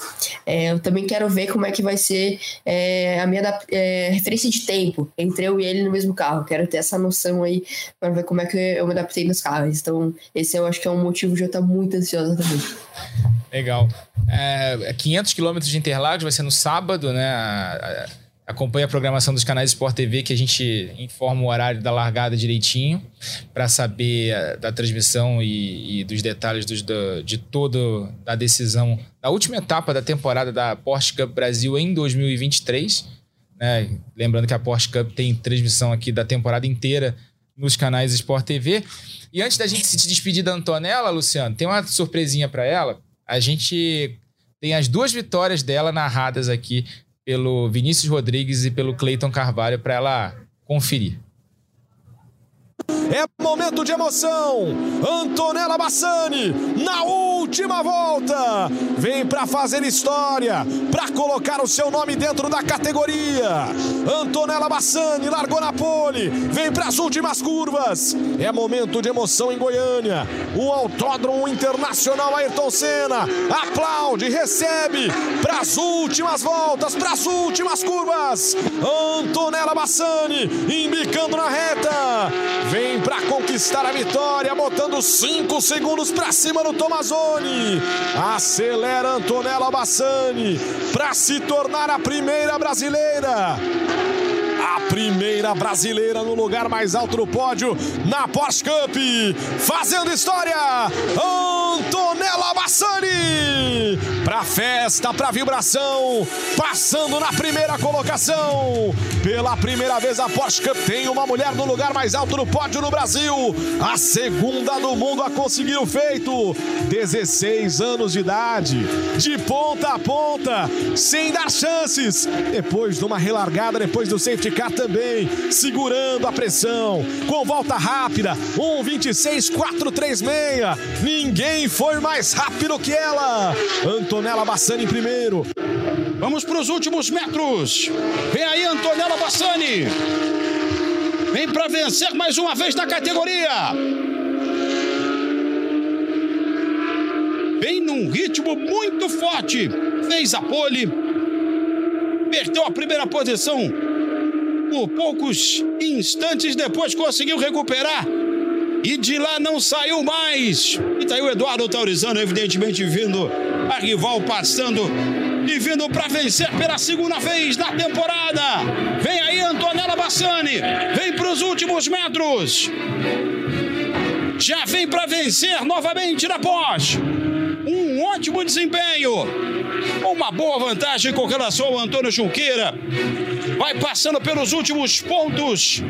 Speaker 5: é, eu também quero ver como é que vai ser é, a minha é, referência de tempo entre eu e ele no mesmo carro. Quero ter essa noção aí para ver como é que eu me adaptei nos carros. Então, esse eu acho que é um motivo de eu estar muito ansiosa também.
Speaker 3: Legal. É, 500 quilômetros de Interlagos vai ser no sábado, né? Acompanhe a programação dos canais Sport TV, que a gente informa o horário da largada direitinho, para saber eh, da transmissão e, e dos detalhes dos, do, de toda a decisão da última etapa da temporada da Porsche Cup Brasil em 2023. Né? Lembrando que a Porsche Cup tem transmissão aqui da temporada inteira nos canais Sport TV. E antes da gente se despedir da Antonella, Luciano, tem uma surpresinha para ela. A gente tem as duas vitórias dela narradas aqui pelo Vinícius Rodrigues e pelo Cleiton Carvalho para ela conferir.
Speaker 6: É momento de emoção. Antonella Bassani, na última volta, vem para fazer história, para colocar o seu nome dentro da categoria. Antonella Bassani largou na pole, vem para as últimas curvas. É momento de emoção em Goiânia. O Autódromo Internacional Ayrton Senna aplaude, recebe para as últimas voltas, para as últimas curvas. Antonella Bassani embicando na reta. Vem para conquistar a vitória, botando 5 segundos para cima no Tomazoni. Acelera Antonella Bassani para se tornar a primeira brasileira. A primeira brasileira no lugar mais alto do pódio na Porsche Cup, fazendo história. Oh! Antonella Bassani. Pra festa, pra vibração, passando na primeira colocação. Pela primeira vez a Porsche Cup tem uma mulher no lugar mais alto do pódio no Brasil. A segunda do mundo a conseguir o feito. 16 anos de idade, de ponta a ponta, sem dar chances. Depois de uma relargada, depois do safety car também, segurando a pressão, com volta rápida, 1:26.436. Ninguém foi mais rápido que ela. Antonella Bassani em primeiro.
Speaker 7: Vamos para os últimos metros. Vem aí Antonella Bassani. Vem para vencer mais uma vez na categoria. Vem num ritmo muito forte. Fez a pole. Perdeu a primeira posição. Por poucos instantes depois conseguiu recuperar. E de lá não saiu mais. Tá aí o Eduardo Taurizano, evidentemente, vindo a rival passando e vindo para vencer pela segunda vez na temporada. Vem aí Antonella Bassani, vem para os últimos metros. Já vem para vencer novamente na Porsche. Um ótimo desempenho. Uma boa vantagem com relação ao Antônio Junqueira. Vai passando pelos últimos pontos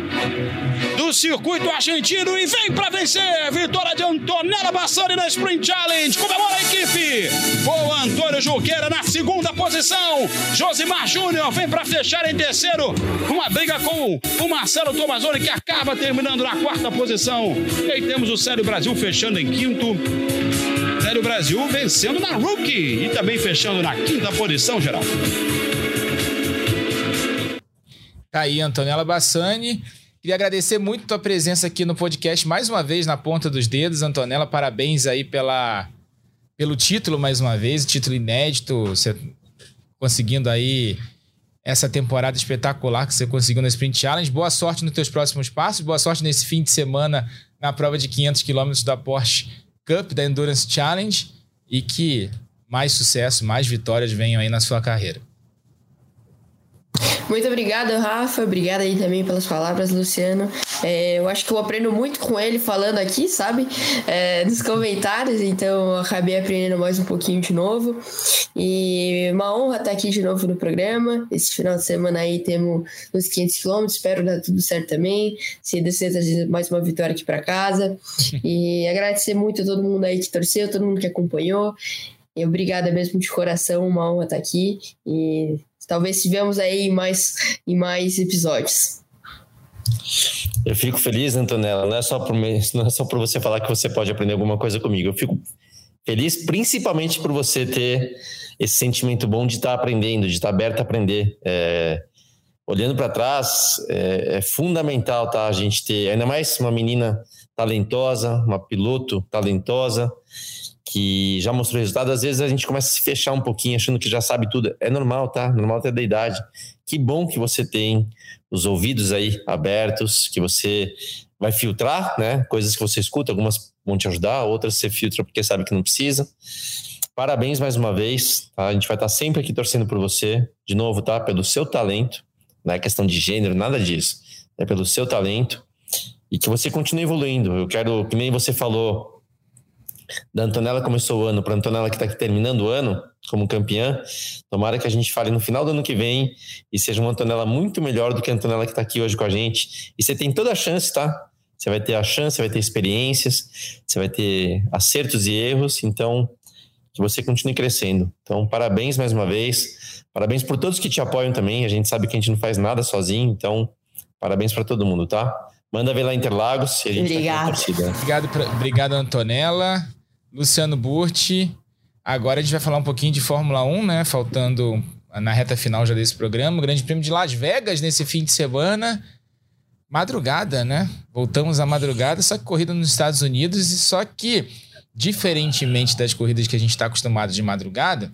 Speaker 7: do circuito argentino e vem para vencer. Vitória de Antonella Bassani na Sprint Challenge. Comemora a equipe. O Antônio Junqueira na segunda posição. Josimar Júnior vem para fechar em terceiro. Uma briga com o Marcelo Tomazoni que acaba terminando na quarta posição. E aí temos o Sério Brasil fechando em quinto. Sério Brasil vencendo na Rookie e também fechando na quinta posição, geral.
Speaker 3: Tá aí, Antonella Bassani. Queria agradecer muito a tua presença aqui no podcast mais uma vez na ponta dos dedos, Antonella. Parabéns aí pela, pelo título mais uma vez, título inédito, você conseguindo aí essa temporada espetacular que você conseguiu na Sprint Challenge. Boa sorte nos teus próximos passos, boa sorte nesse fim de semana na prova de 500 km da Porsche Cup da Endurance Challenge e que mais sucesso, mais vitórias venham aí na sua carreira.
Speaker 5: Muito obrigada, Rafa. Obrigada aí também pelas palavras, Luciano. É, eu acho que eu aprendo muito com ele falando aqui, sabe? É, nos comentários, então eu acabei aprendendo mais um pouquinho de novo. E uma honra estar aqui de novo no programa. Esse final de semana aí temos os 500 quilômetros, espero dar tudo certo também. Se descer, mais uma vitória aqui para casa. E agradecer muito a todo mundo aí que torceu, todo mundo que acompanhou. E obrigada mesmo de coração, uma honra estar aqui. E talvez tivemos aí em mais, em mais episódios.
Speaker 4: Eu fico feliz, Antonella, não é só por não é só por você falar que você pode aprender alguma coisa comigo. Eu fico feliz principalmente por você ter esse sentimento bom de estar aprendendo, de estar aberto a aprender. É, olhando para trás, é, é, fundamental, tá? A gente ter, ainda mais uma menina talentosa, uma piloto talentosa, que já mostrou resultado, às vezes a gente começa a se fechar um pouquinho, achando que já sabe tudo. É normal, tá? Normal até da idade. Que bom que você tem os ouvidos aí abertos, que você vai filtrar, né? Coisas que você escuta, algumas vão te ajudar, outras você filtra porque sabe que não precisa. Parabéns mais uma vez, tá? A gente vai estar sempre aqui torcendo por você, de novo, tá? Pelo seu talento, não é questão de gênero, nada disso. É pelo seu talento e que você continue evoluindo. Eu quero, que nem você falou, da Antonella começou o ano para a Antonella que está aqui terminando o ano como campeã. Tomara que a gente fale no final do ano que vem e seja uma Antonella muito melhor do que a Antonella que está aqui hoje com a gente. E você tem toda a chance, tá? Você vai ter a chance, vai ter experiências, você vai ter acertos e erros, então que você continue crescendo. Então, parabéns mais uma vez. Parabéns por todos que te apoiam também. A gente sabe que a gente não faz nada sozinho, então parabéns para todo mundo, tá? Manda ver lá Interlagos e a gente
Speaker 5: Obrigado.
Speaker 4: Tá
Speaker 3: obrigado, pra, obrigado, Antonella. Luciano Burti. Agora a gente vai falar um pouquinho de Fórmula 1, né? Faltando na reta final já desse programa. O Grande Prêmio de Las Vegas nesse fim de semana. Madrugada, né? Voltamos à madrugada, só que corrida nos Estados Unidos, e só que, diferentemente das corridas que a gente está acostumado de madrugada,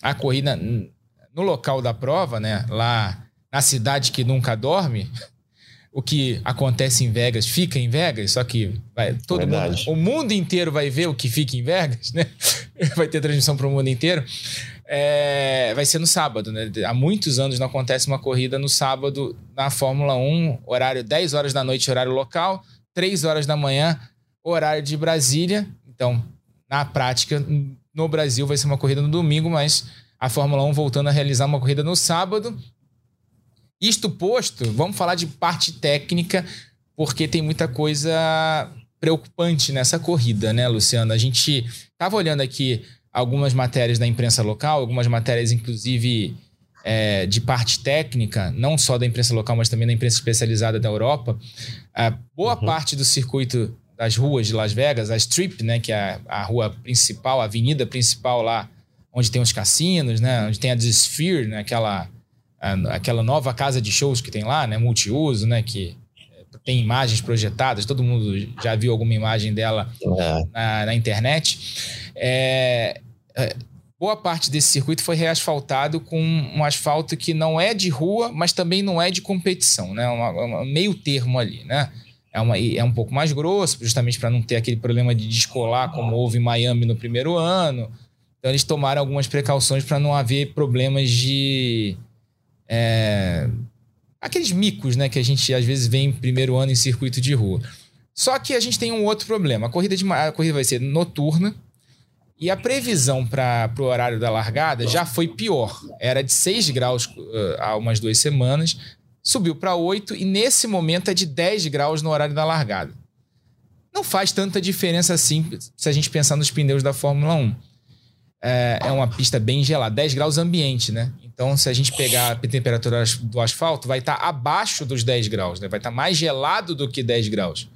Speaker 3: a corrida no local da prova, né? Lá na cidade que nunca dorme, o que acontece em Vegas fica em Vegas, só que vai, todo mundo, o mundo inteiro vai ver o que fica em Vegas, né? vai ter transmissão para o mundo inteiro. É, vai ser no sábado, né? Há muitos anos não acontece uma corrida no sábado na Fórmula 1, horário 10 horas da noite, horário local, 3 horas da manhã, horário de Brasília. Então, na prática, no Brasil vai ser uma corrida no domingo, mas a Fórmula 1 voltando a realizar uma corrida no sábado. Isto posto, vamos falar de parte técnica, porque tem muita coisa preocupante nessa corrida, né, Luciano? A gente estava olhando aqui algumas matérias da imprensa local, algumas matérias, inclusive, é, de parte técnica, não só da imprensa local, mas também da imprensa especializada da Europa. A boa uhum. parte do circuito das ruas de Las Vegas, a Strip, né, que é a, a rua principal, a avenida principal lá, onde tem os cassinos, né, onde tem a The Sphere, né, aquela, aquela nova casa de shows que tem lá, né, multiuso, né, que tem imagens projetadas, todo mundo já viu alguma imagem dela é. na, na, internet. É, é, boa parte desse circuito foi reasfaltado com um asfalto que não é de rua, mas também não é de competição, né? Um, meio termo ali, né? É, uma, é um pouco mais grosso, justamente para não ter aquele problema de descolar como houve em Miami no primeiro ano. Então eles tomaram algumas precauções para não haver problemas de é, aqueles micos, né, que a gente às vezes vê em primeiro ano em circuito de rua. Só que a gente tem um outro problema. A corrida, de, a corrida vai ser noturna, e a previsão para o horário da largada já foi pior. Era de 6 graus uh, há umas duas semanas, subiu para 8 e nesse momento é de 10 graus no horário da largada. Não faz tanta diferença assim se a gente pensar nos pneus da Fórmula 1. É, é uma pista bem gelada, 10 graus ambiente, né? Então, se a gente pegar a temperatura do asfalto, vai estar tá abaixo dos 10 graus, né? vai estar tá mais gelado do que 10 graus.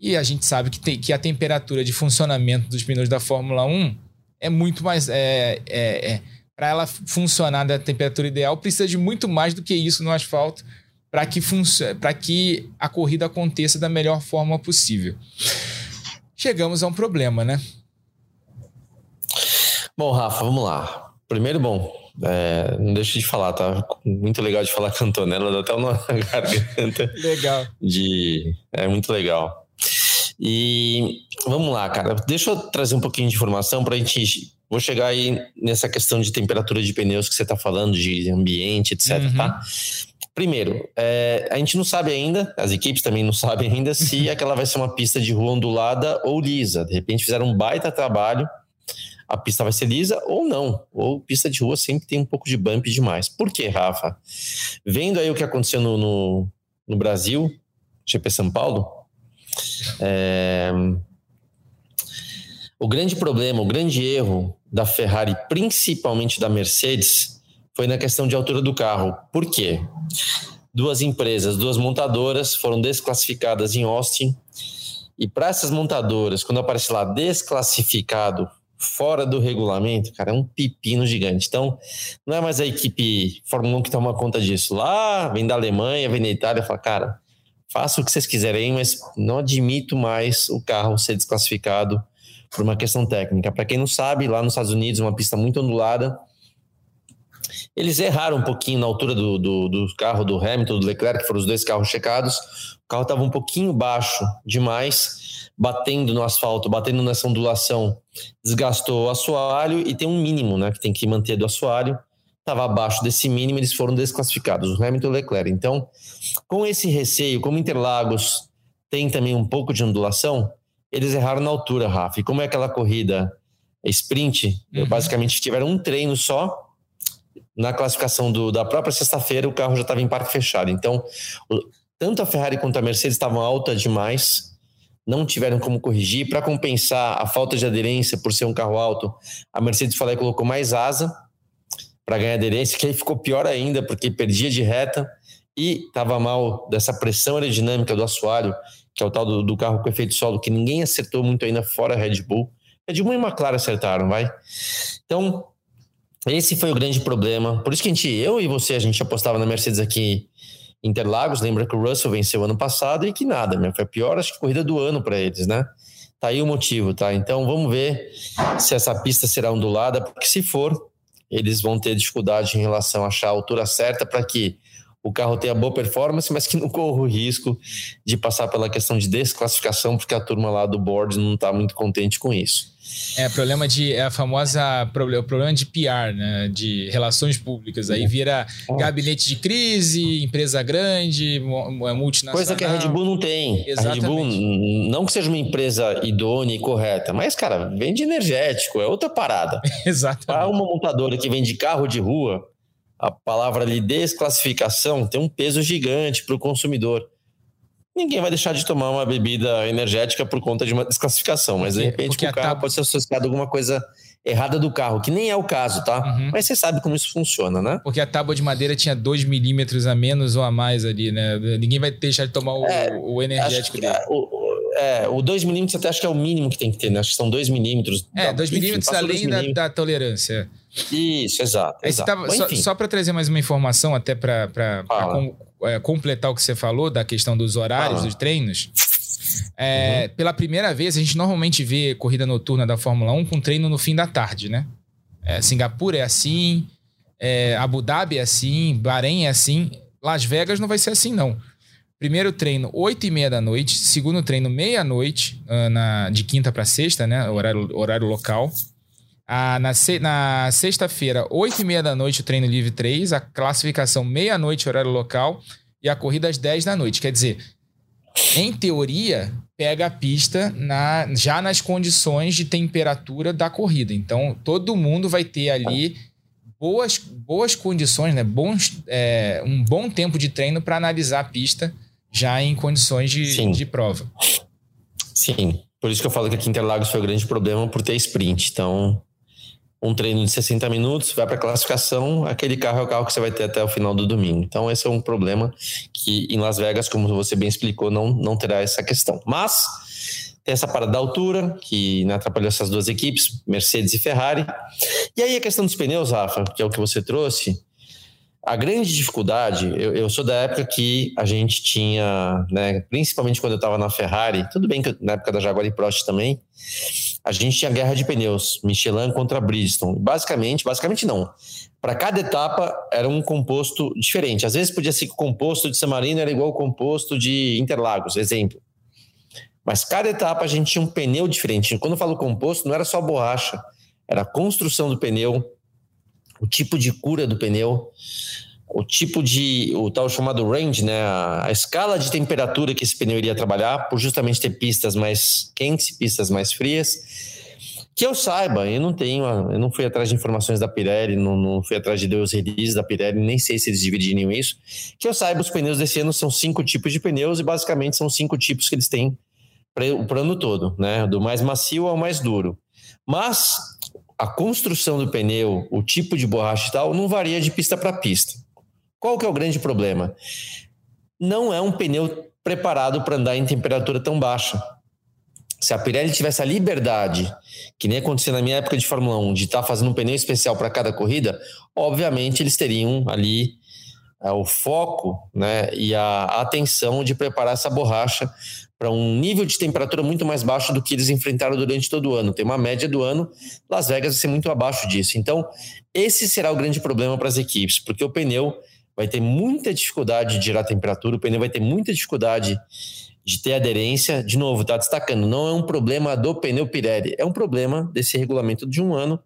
Speaker 3: E a gente sabe que, tem, que a temperatura de funcionamento dos pneus da Fórmula 1 é muito mais. É, é, é para ela funcionar da temperatura ideal, precisa de muito mais do que isso no asfalto para que, que a corrida aconteça da melhor forma possível. Chegamos a um problema, né?
Speaker 4: Bom, Rafa, vamos lá. Primeiro, bom, é, não deixe de falar, tá? Muito legal de falar cantonela, dá até uma garganta.
Speaker 3: legal.
Speaker 4: De, é muito legal. E vamos lá, cara. Deixa eu trazer um pouquinho de informação para a gente. Vou chegar aí nessa questão de temperatura de pneus que você está falando, de ambiente, etc. Uhum. Tá? Primeiro, é, a gente não sabe ainda, as equipes também não sabem ainda se aquela vai ser uma pista de rua ondulada ou lisa. De repente fizeram um baita trabalho, a pista vai ser lisa ou não. Ou pista de rua sempre tem um pouco de bump demais. Por quê, Rafa? Vendo aí o que aconteceu no, no, no Brasil, GP São Paulo, é... O grande problema, o grande erro da Ferrari, principalmente da Mercedes, foi na questão de altura do carro. Por quê? Duas empresas, duas montadoras foram desclassificadas em Austin. E para essas montadoras, quando aparece lá desclassificado fora do regulamento, cara, é um pepino gigante. Então, não é mais a equipe Fórmula 1 que toma conta disso. Lá, vem da Alemanha, vem da Itália, fala, cara, faça o que vocês quiserem, mas não admito mais o carro ser desclassificado por uma questão técnica. Para quem não sabe, lá nos Estados Unidos, uma pista muito ondulada, eles erraram um pouquinho na altura do, do, do carro do Hamilton, do Leclerc, que foram os dois carros checados. O carro estava um pouquinho baixo demais, batendo no asfalto, batendo nessa ondulação, desgastou o assoalho e tem um mínimo né, que tem que manter do assoalho estava abaixo desse mínimo, eles foram desclassificados, o Hamilton e o Leclerc. Então, com esse receio, como Interlagos tem também um pouco de ondulação, eles erraram na altura, Rafa. E como é aquela corrida sprint, uhum. basicamente tiveram um treino só. Na classificação do, da própria sexta-feira, o carro já estava em parque fechado. Então, o, tanto a Ferrari quanto a Mercedes estavam alta demais, não tiveram como corrigir. Para compensar a falta de aderência por ser um carro alto, a Mercedes falou colocou mais asa para ganhar aderência, que aí ficou pior ainda, porque perdia de reta e estava mal dessa pressão aerodinâmica do assoalho, que é o tal do, do, carro com efeito solo, que ninguém acertou muito ainda fora Red Bull. Red Bull e McLaren acertaram, vai. Então, esse foi o grande problema. Por isso que a gente, eu e você, a gente apostava na Mercedes aqui em Interlagos. Lembra que o Russell venceu ano passado e que nada, meu, foi a pior, acho que, corrida do ano para eles, né? Tá aí o motivo, tá? Então vamos ver se essa pista será ondulada, porque se for, eles vão ter dificuldade em relação a achar a altura certa para que o carro tenha boa performance, mas que não corra o risco de passar pela questão de desclassificação, porque a turma lá do board não está muito contente com isso.
Speaker 3: É, problema de. É a famosa. O problema de PR, né? De relações públicas. Aí vira gabinete de crise, empresa grande, é multinacional.
Speaker 4: Coisa que a Red Bull não tem. Exatamente. A Red Bull, não que seja uma empresa idônea e correta, mas, cara, vende energético, é outra parada.
Speaker 3: Exatamente.
Speaker 4: Para uma montadora que vende carro de rua, a palavra ali desclassificação tem um peso gigante para o consumidor ninguém vai deixar de tomar uma bebida energética por conta de uma desclassificação, mas de repente o carro pode ser associado a alguma coisa errada do carro, que nem é o caso, tá? Uhum. Mas você sabe como isso funciona, né?
Speaker 3: Porque a tábua de madeira tinha 2 milímetros a menos ou a mais ali, né? Ninguém vai deixar de tomar o, é, o energético dele.
Speaker 4: o, é, o 2 milímetros até acho que é o mínimo que tem que ter, né? Acho que são 2 milímetros.
Speaker 3: É, 2 milímetros além da, da, tolerância.
Speaker 4: Isso, exato. exato.
Speaker 3: Tava, Bom, só, só para trazer mais uma informação, até para é, completar o que você falou da questão dos horários dos treinos. É, uhum. Pela primeira vez, a gente normalmente vê corrida noturna da Fórmula 1 com treino no fim da tarde, né? É, Singapura é assim, é, Abu Dhabi é assim, Bahrein é assim. Las Vegas não vai ser assim, não. Primeiro treino, 8 e meia da noite. Segundo treino, meia-noite, uh, de quinta para sexta, né? Horário, horário local. Ah, na, se, na sexta-feira, 8 e meia da noite, o treino livre 3, a classificação meia-noite, horário local, e a corrida às 10 da noite. Quer dizer, em teoria, pega a pista na, já nas condições de temperatura da corrida. Então, todo mundo vai ter ali boas, boas condições, né? Bons, é, um bom tempo de treino para analisar a pista já em condições de, de prova.
Speaker 4: Sim, por isso que eu falo que aqui em Interlagos foi o grande problema por ter sprint. Então, um treino de 60 minutos, vai para a classificação, aquele carro é o carro que você vai ter até o final do domingo. Então, esse é um problema que em Las Vegas, como você bem explicou, não, não terá essa questão. Mas tem essa parada da altura, que né, atrapalhou essas duas equipes, Mercedes e Ferrari. E aí a questão dos pneus, Rafa, que é o que você trouxe, a grande dificuldade, eu, eu, sou da época que a gente tinha, né, principalmente quando eu estava na Ferrari, tudo bem que na época da Jaguar e Prost também, a gente tinha guerra de pneus, Michelin contra Bridgestone. Basicamente, basicamente não. Para cada etapa era um composto diferente. Às vezes podia ser que o composto de San Marino era igual ao composto de Interlagos, exemplo. Mas cada etapa a gente tinha um pneu diferente. Quando eu falo composto, não era só borracha, era a construção do pneu, o tipo de cura do pneu, o tipo de, o tal chamado range, né, a, a, escala de temperatura que esse pneu iria trabalhar, por justamente ter pistas mais quentes, pistas mais frias. Que eu saiba, eu não tenho, eu não fui atrás de informações da Pirelli, não, não fui atrás de Deus release da Pirelli, nem sei se eles dividiriam isso. Que eu saiba, os pneus desse ano são cinco tipos de pneus e basicamente são cinco tipos que eles têm para o ano todo, né, do mais macio ao mais duro. Mas a construção do pneu, o tipo de borracha e tal, não varia de pista para pista. Qual que é o grande problema? Não é um pneu preparado para andar em temperatura tão baixa. Se a Pirelli tivesse a liberdade, que nem aconteceu na minha época de Fórmula 1, de estar tá fazendo um pneu especial para cada corrida, obviamente eles teriam ali é, o foco né, e a atenção de preparar essa borracha para um nível de temperatura muito mais baixo do que eles enfrentaram durante todo o ano. Tem uma média do ano, Las Vegas vai ser muito abaixo disso. Então, esse será o grande problema para as equipes, porque o pneu vai ter muita dificuldade de gerar temperatura, o pneu vai ter muita dificuldade de ter aderência. De novo, está destacando, não é um problema do pneu Pirelli, é um problema desse regulamento de um ano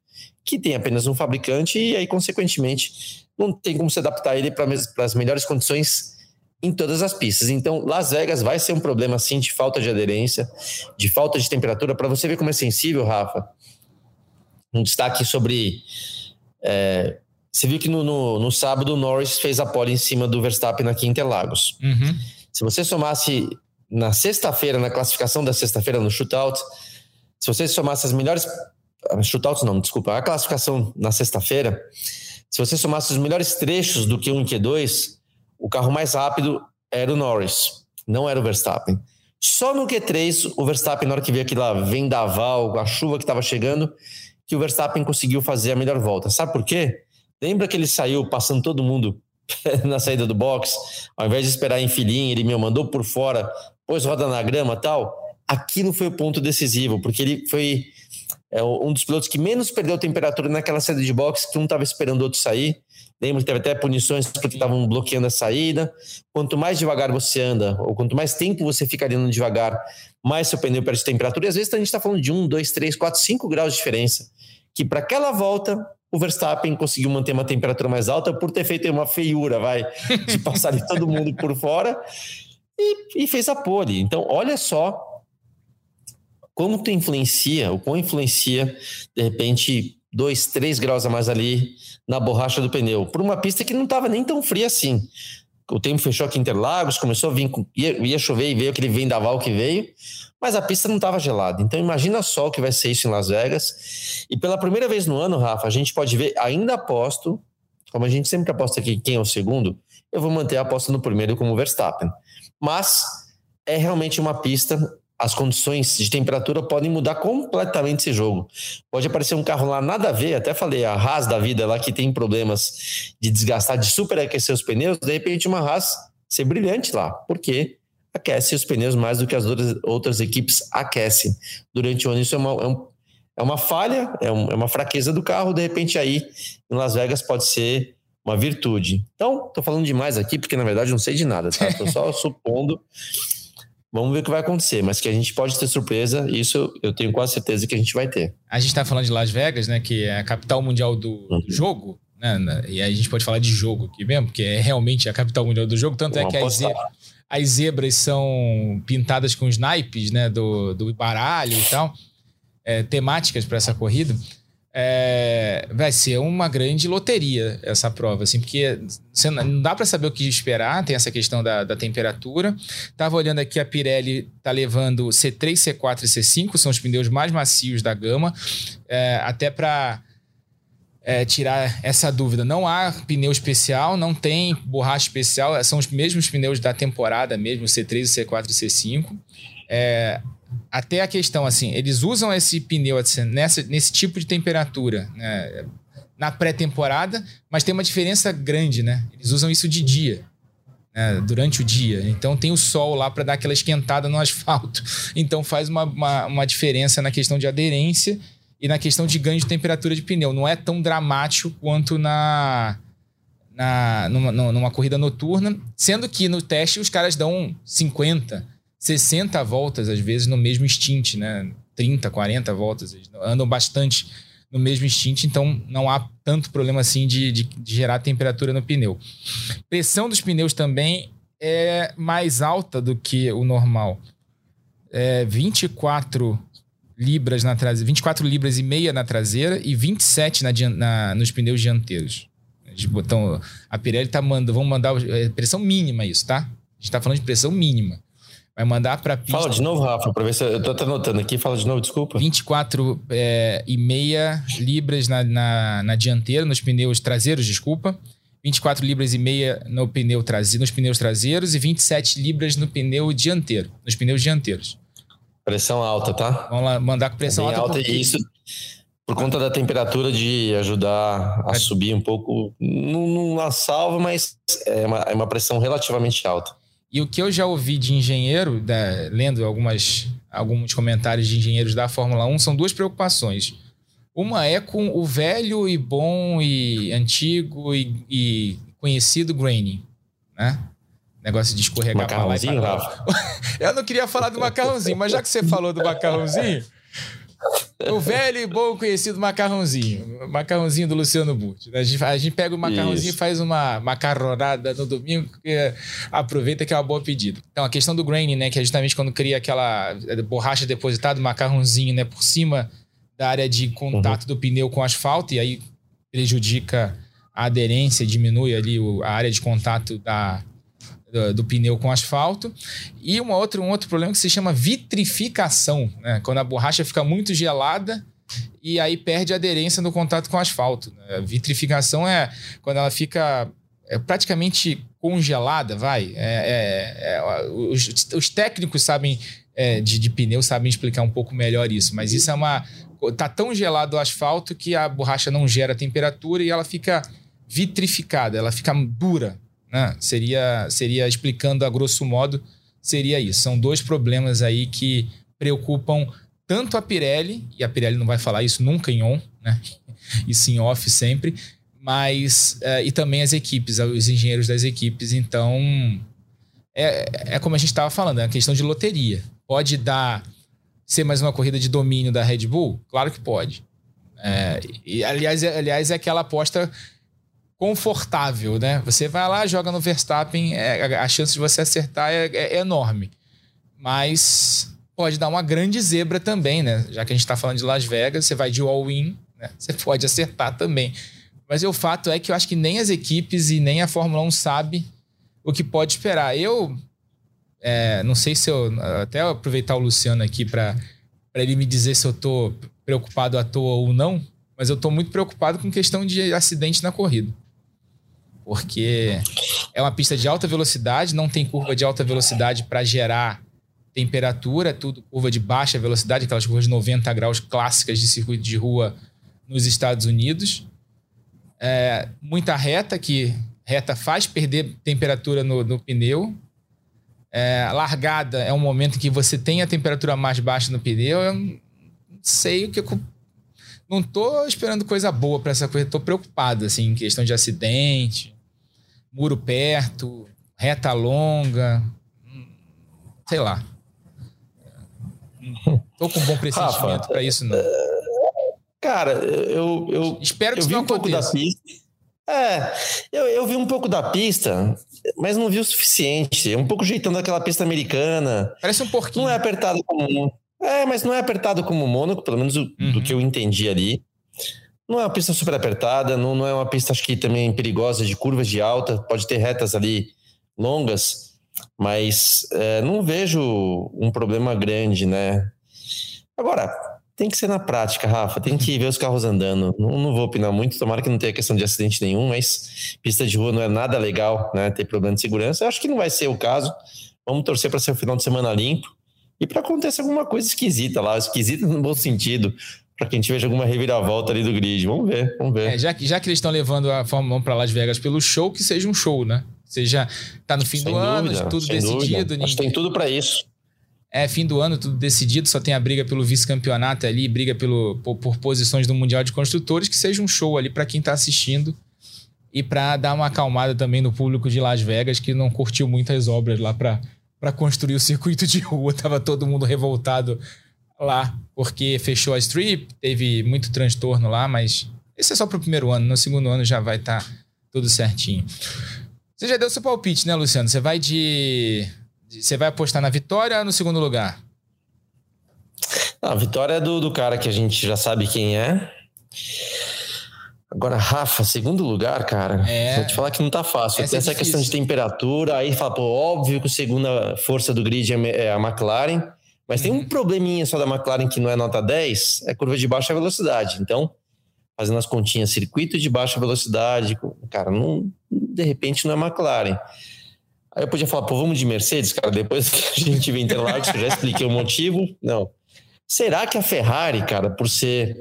Speaker 4: que tem apenas um fabricante e aí, consequentemente, não tem como se adaptar ele para as melhores condições em todas as pistas. Então, Las Vegas vai ser um problema sim de falta de aderência, de falta de temperatura. Para você ver como é sensível, Rafa, um destaque sobre. É, você viu que no, no, no, sábado o Norris fez a pole em cima do Verstappen em Interlagos.
Speaker 3: Uhum.
Speaker 4: Se você somasse na sexta-feira, na classificação da sexta-feira no shootout, se você somasse as melhores. Shootouts não, desculpa, a classificação na sexta-feira, se você somasse os melhores trechos do Q1 e Q2, o carro mais rápido era o Norris, não era o Verstappen. Só no Q3, o Verstappen, na hora que veio aquela vendaval, a chuva que estava chegando, que o Verstappen conseguiu fazer a melhor volta. Sabe por quê? Lembra que ele saiu passando todo mundo na saída do box? Ao invés de esperar em filinha, ele me mandou por fora, pôs roda na grama tal. Aquilo foi o ponto decisivo, porque ele foi é, um dos pilotos que menos perdeu temperatura naquela saída de box, que um estava esperando o outro sair Lembra que teve até punições porque estavam bloqueando a saída. Quanto mais devagar você anda, ou quanto mais tempo você fica andando devagar, mais seu pneu perde temperatura. E às vezes a gente está falando de 1, 2, 3, 4, 5 graus de diferença. Que para aquela volta, o Verstappen conseguiu manter uma temperatura mais alta por ter feito uma feiura, vai, de passar de todo mundo por fora e, e fez a pole. Então, olha só como tu influencia, o quão influencia, de repente, dois, três graus a mais ali na borracha do pneu, por uma pista que não estava nem tão fria assim. O tempo fechou aqui em Interlagos, começou a vir, ia, ia chover e veio aquele vendaval que veio, mas a pista não estava gelada. Então imagina só o que vai ser isso em Las Vegas. E pela primeira vez no ano, Rafa, a gente pode ver, ainda aposto, como a gente sempre aposta aqui quem é o segundo, eu vou manter a aposta no primeiro como Verstappen. Mas é realmente uma pista as condições de temperatura podem mudar completamente esse jogo. Pode aparecer um carro lá nada a ver, até falei, a Haas da vida lá que tem problemas de desgastar, de superaquecer os pneus, de repente uma Haas ser brilhante lá, porque aquece os pneus mais do que as outras equipes aquecem durante o ano. Isso é uma, é, um, é uma falha, é, um, é uma fraqueza do carro, de repente aí em Las Vegas pode ser uma virtude. Então, tô falando demais aqui, porque na verdade não sei de nada, tá? Tô só supondo Vamos ver o que vai acontecer, mas que a gente pode ter surpresa, isso eu tenho quase certeza que a gente vai ter.
Speaker 3: A gente está falando de Las Vegas, né, que é a capital mundial do, uhum. do jogo, né, e aí a gente pode falar de jogo aqui mesmo, porque é realmente a capital mundial do jogo, tanto é que as, as, zebras são pintadas com os naipes, né, do, do baralho e tal, é, temáticas para essa corrida é, vai ser uma grande loteria essa prova, assim, porque não dá para saber o que esperar, tem essa questão da, da temperatura. Tava olhando aqui, a Pirelli tá levando C3, C4 e C5, são os pneus mais macios da gama, é, até para é, tirar essa dúvida. Não há pneu especial, não tem borracha especial, são os mesmos pneus da temporada mesmo, C3, C4 e C5. É, até a questão assim, eles usam esse pneu assim, nessa, nesse tipo de temperatura né, na pré-temporada, mas tem uma diferença grande, né? Eles usam isso de dia. Né, durante o dia. Então tem o sol lá para dar aquela esquentada no asfalto. Então faz uma, uma, uma, diferença na questão de aderência e na questão de ganho de temperatura de pneu. Não é tão dramático quanto na, na numa, numa corrida noturna, sendo que no teste os caras dão 50, 60 voltas, às vezes, no mesmo stint, né? 30, 40 voltas. Eles andam bastante no mesmo stint, então não há tanto problema assim de, de, de gerar temperatura no pneu. Pressão dos pneus também é mais alta do que o normal. É 24 libras na traseira, 24 libras e meia na traseira e 27 na, na, nos pneus dianteiros. Eles botam, a Pirelli tá mandando, vamos mandar é, pressão mínima isso, tá? A gente está falando de pressão mínima. Vai mandar para pista.
Speaker 4: Fala de novo, Rafa, para ver se eu tô anotando aqui. Fala de novo, desculpa.
Speaker 3: 24 é, e meia libras na, na, na, dianteira, nos pneus traseiros, desculpa. 24 libras e meia no pneu traseiro, nos pneus traseiros e 27 libras no pneu dianteiro, nos pneus dianteiros.
Speaker 4: Pressão alta, tá?
Speaker 3: Vamos lá, mandar com pressão alta.
Speaker 4: alta porque... isso por conta da temperatura de ajudar a é. subir um pouco. Não, não salva, mas é uma, é uma pressão relativamente alta.
Speaker 3: E o que eu já ouvi de engenheiro, da, lendo algumas, alguns comentários de engenheiros da Fórmula 1, são duas preocupações. Uma é com o velho e bom e antigo e, e conhecido graining, né? Negócio de escorregar
Speaker 4: para lá e pra lá.
Speaker 3: Eu não queria falar do macarrãozinho, mas já que você falou do macarrãozinho, o velho e bom conhecido macarrãozinho. Macarrãozinho do Luciano Burti. A gente, a gente pega o macarrãozinho Isso. e faz uma macarronada no domingo, que aproveita que é uma boa pedida. Então, a questão do graining, né? Que é justamente quando cria aquela borracha depositada, macarrãozinho, né? Por cima da área de contato uhum. do pneu com o asfalto, e aí prejudica a aderência, diminui ali a área de contato da, do, pneu com asfalto. E uma outra, um outro problema que se chama vitrificação, né? quando a borracha fica muito gelada e aí perde aderência no contato com o asfalto. Né? Vitrificação é quando ela fica é praticamente congelada, vai. É, é, é os, os, técnicos sabem é, de, de pneu sabem explicar um pouco melhor isso, mas isso é uma tá tão gelado o asfalto que a borracha não gera temperatura e ela fica vitrificada, ela fica dura, né? Seria, seria explicando a grosso modo, seria isso. São dois problemas aí que preocupam tanto a Pirelli, e a Pirelli não vai falar isso nunca em on, né? Isso em off sempre, mas uh, e também as equipes, os engenheiros das equipes. Então é, é como a gente estava falando, é uma questão de loteria. Pode dar ser mais uma corrida de domínio da Red Bull? Claro que pode. É, e, aliás, é, aliás, é aquela aposta confortável, né? Você vai lá, joga no Verstappen, é, a chance de você acertar é, é, enorme. Mas pode dar uma grande zebra também, né? Já que a gente está falando de Las Vegas, você vai de all-in, né? você pode acertar também. Mas o fato é que eu acho que nem as equipes e nem a Fórmula 1 sabe o que pode esperar. Eu é, não sei se eu. Até aproveitar o Luciano aqui para ele me dizer se eu tô preocupado à toa ou não, mas eu tô muito preocupado com questão de acidente na corrida. Porque é uma pista de alta velocidade, não tem curva de alta velocidade para gerar temperatura, é tudo curva de baixa velocidade, aquelas curvas de 90 graus clássicas de circuito de rua nos Estados Unidos. É, muita reta, que reta faz perder temperatura no, no pneu. É, largada é um momento que você tem a temperatura mais baixa no pneu. Eu não sei o que. Eu, não tô esperando coisa boa para essa coisa. Tô preocupado, assim, em questão de acidente, muro perto, reta longa. Sei lá. Tô com um bom pressentimento para isso, não.
Speaker 4: Cara, eu, eu,
Speaker 3: Espero que
Speaker 4: eu vi um pouco da pista. É, eu, eu vi um pouco da pista, mas não vi o suficiente. Um pouco jeitando aquela pista americana.
Speaker 3: Parece um porquinho.
Speaker 4: Não é apertado como. É, mas não é apertado como o Mônaco, pelo menos uhum. do que eu entendi ali. Não é uma pista super apertada, não, não é uma pista, acho que também perigosa, de curvas de alta. Pode ter retas ali longas, mas é, não vejo um problema grande, né? Agora, tem que ser na prática, Rafa. Tem que ver os carros andando. Não, não vou opinar muito, tomara que não tenha questão de acidente nenhum, mas pista de rua não é nada legal, né? Ter problema de segurança. Eu acho que não vai ser o caso. Vamos torcer para ser o final de semana limpo e para acontecer alguma coisa esquisita lá, esquisita no bom sentido, para que a gente veja alguma reviravolta ali do grid. Vamos ver, vamos ver.
Speaker 3: É, já, que, já que eles estão levando a Fórmula 1 para Las Vegas pelo show, que seja um show, né? Seja, tá no fim sem do dúvida, ano, tudo decidido.
Speaker 4: Ninguém... Tem tudo para isso.
Speaker 3: É fim do ano, tudo decidido, só tem a briga pelo vice-campeonato ali, briga pelo, por, por, posições do Mundial de Construtores, que seja um show ali para quem está assistindo e para dar uma acalmada também no público de Las Vegas, que não curtiu muitas obras lá para construir o circuito de rua. Tava todo mundo revoltado lá, porque fechou a strip, teve muito transtorno lá, mas esse é só para o primeiro ano, no segundo ano já vai estar tá tudo certinho. Você já deu seu palpite, né, Luciano? Você vai de você vai apostar na vitória ou no segundo lugar?
Speaker 4: A vitória é do, do cara que a gente já sabe quem é. Agora, Rafa, segundo lugar, cara, é, vou te falar que não tá fácil. Essa Tem é essa questão de temperatura, aí fala, pô, óbvio que a segunda força do grid é, é a McLaren, mas uhum. tem um uhum. probleminha só da McLaren que não é nota 10, é curva de baixa velocidade. Então, fazendo as continhas, circuito de baixa velocidade, cara, não, de repente não é McLaren. Aí eu podia falar, pô, vamos de Mercedes, cara, depois que a gente vem Interlagos, eu já expliquei o motivo. Não. Será que a Ferrari, cara, por ser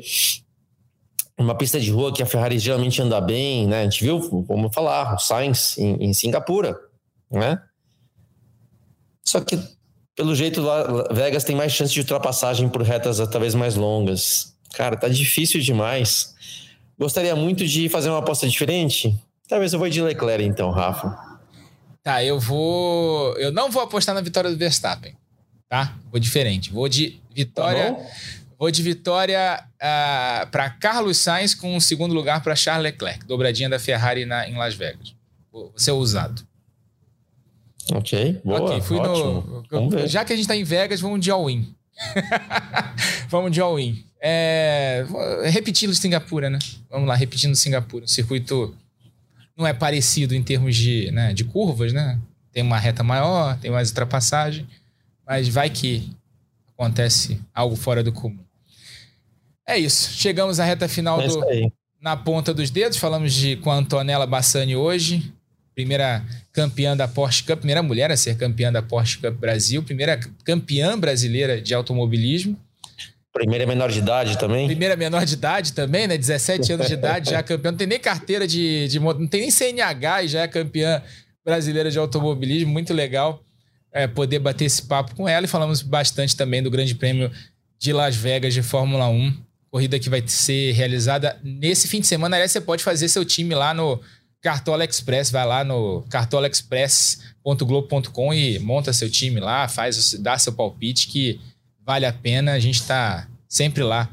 Speaker 4: uma pista de rua que a Ferrari geralmente anda bem, né? A gente viu, vamos falar, o Sainz em, em Singapura, né? Só que, pelo jeito, lá, Vegas tem mais chance de ultrapassagem por retas talvez mais longas. Cara, tá difícil demais. Gostaria muito de fazer uma aposta diferente? Talvez eu vou de Leclerc, então, Rafa.
Speaker 3: Tá, eu vou. Eu não vou apostar na vitória do Verstappen. Tá? Vou diferente. Vou de vitória. Tá vou de vitória uh, ah, para Carlos Sainz com um segundo lugar para Charles Leclerc. Dobradinha da Ferrari na, em Las Vegas. Vou ser ousado.
Speaker 4: Ok, boa. Ok, fui ótimo.
Speaker 3: no. Já que a gente tá em Vegas, vamos de all-in. vamos de all-in. É, repetindo Singapura, né? Vamos lá, repetindo Singapura. Um circuito não é parecido em termos de, né, de curvas, né? Tem uma reta maior, tem mais ultrapassagem, mas vai que acontece algo fora do comum. É isso. Chegamos à reta final é do, na ponta dos dedos. Falamos de com a Antonella Bassani hoje, primeira campeã da Porsche Cup, primeira mulher a ser campeã da Porsche Cup Brasil, primeira campeã brasileira de automobilismo.
Speaker 4: Primeira menor de idade também?
Speaker 3: Primeira menor de idade também, né? 17 anos de idade, já é campeã. Não tem nem carteira de, de. Não tem nem CNH e já é campeã brasileira de automobilismo. Muito legal é, poder bater esse papo com ela. E falamos bastante também do Grande Prêmio de Las Vegas de Fórmula 1 corrida que vai ser realizada nesse fim de semana. Aliás, você pode fazer seu time lá no Cartola Express, vai lá no cartolaexpress.globo.com e monta seu time lá, faz, dá seu palpite que vale a pena. A gente está sempre lá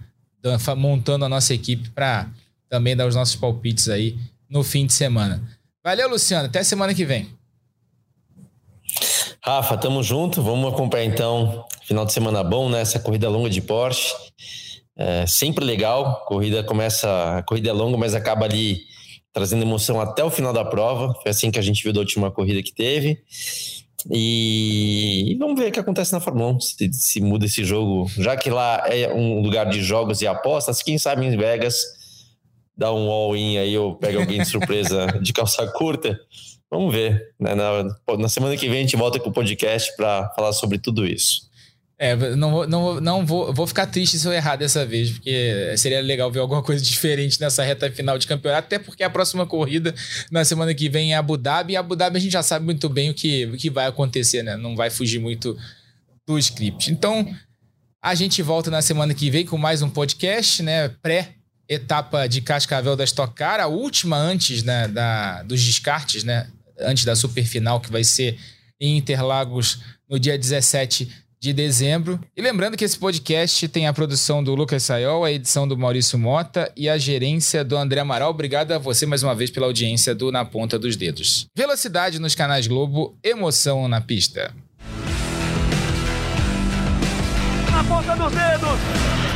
Speaker 3: montando a nossa equipe para também dar os nossos palpites aí no fim de semana. Valeu, Luciano. Até semana que vem.
Speaker 4: Rafa, tamo junto. Vamos acompanhar então. Final de semana bom, né? Essa corrida longa de Porsche. É sempre legal. Corrida começa, a corrida é longa, mas acaba ali trazendo emoção até o final da prova. Foi assim que a gente viu da última corrida que teve. E, vamos ver o que acontece na Fórmula 1, se, se, muda esse jogo. Já que lá é um lugar de jogos e apostas, quem sabe em Vegas dá um all-in aí ou pega alguém de surpresa de calça curta. Vamos ver. Né? Na, na semana que vem a gente volta com o podcast para falar sobre tudo isso.
Speaker 3: É, não, não, não vou, vou ficar triste se eu errar dessa vez, porque seria legal ver alguma coisa diferente nessa reta final de campeonato, até porque a próxima corrida na semana que vem é Abu Dhabi, e Abu Dhabi a gente já sabe muito bem o que, o que vai acontecer, né? Não vai fugir muito do script. Então, a gente volta na semana que vem com mais um podcast, né? Pré-etapa de Cascavel da Stock Car, a última antes né, da, dos descartes, né? Antes da super final, que vai ser em Interlagos no dia 17 de dezembro. E lembrando que esse podcast tem a produção do Lucas Sayol, a edição do Maurício Mota e a gerência do André Amaral. Obrigado a você mais uma vez pela audiência do Na Ponta dos Dedos. Velocidade nos canais Globo, emoção na pista.
Speaker 2: Na ponta dos dedos!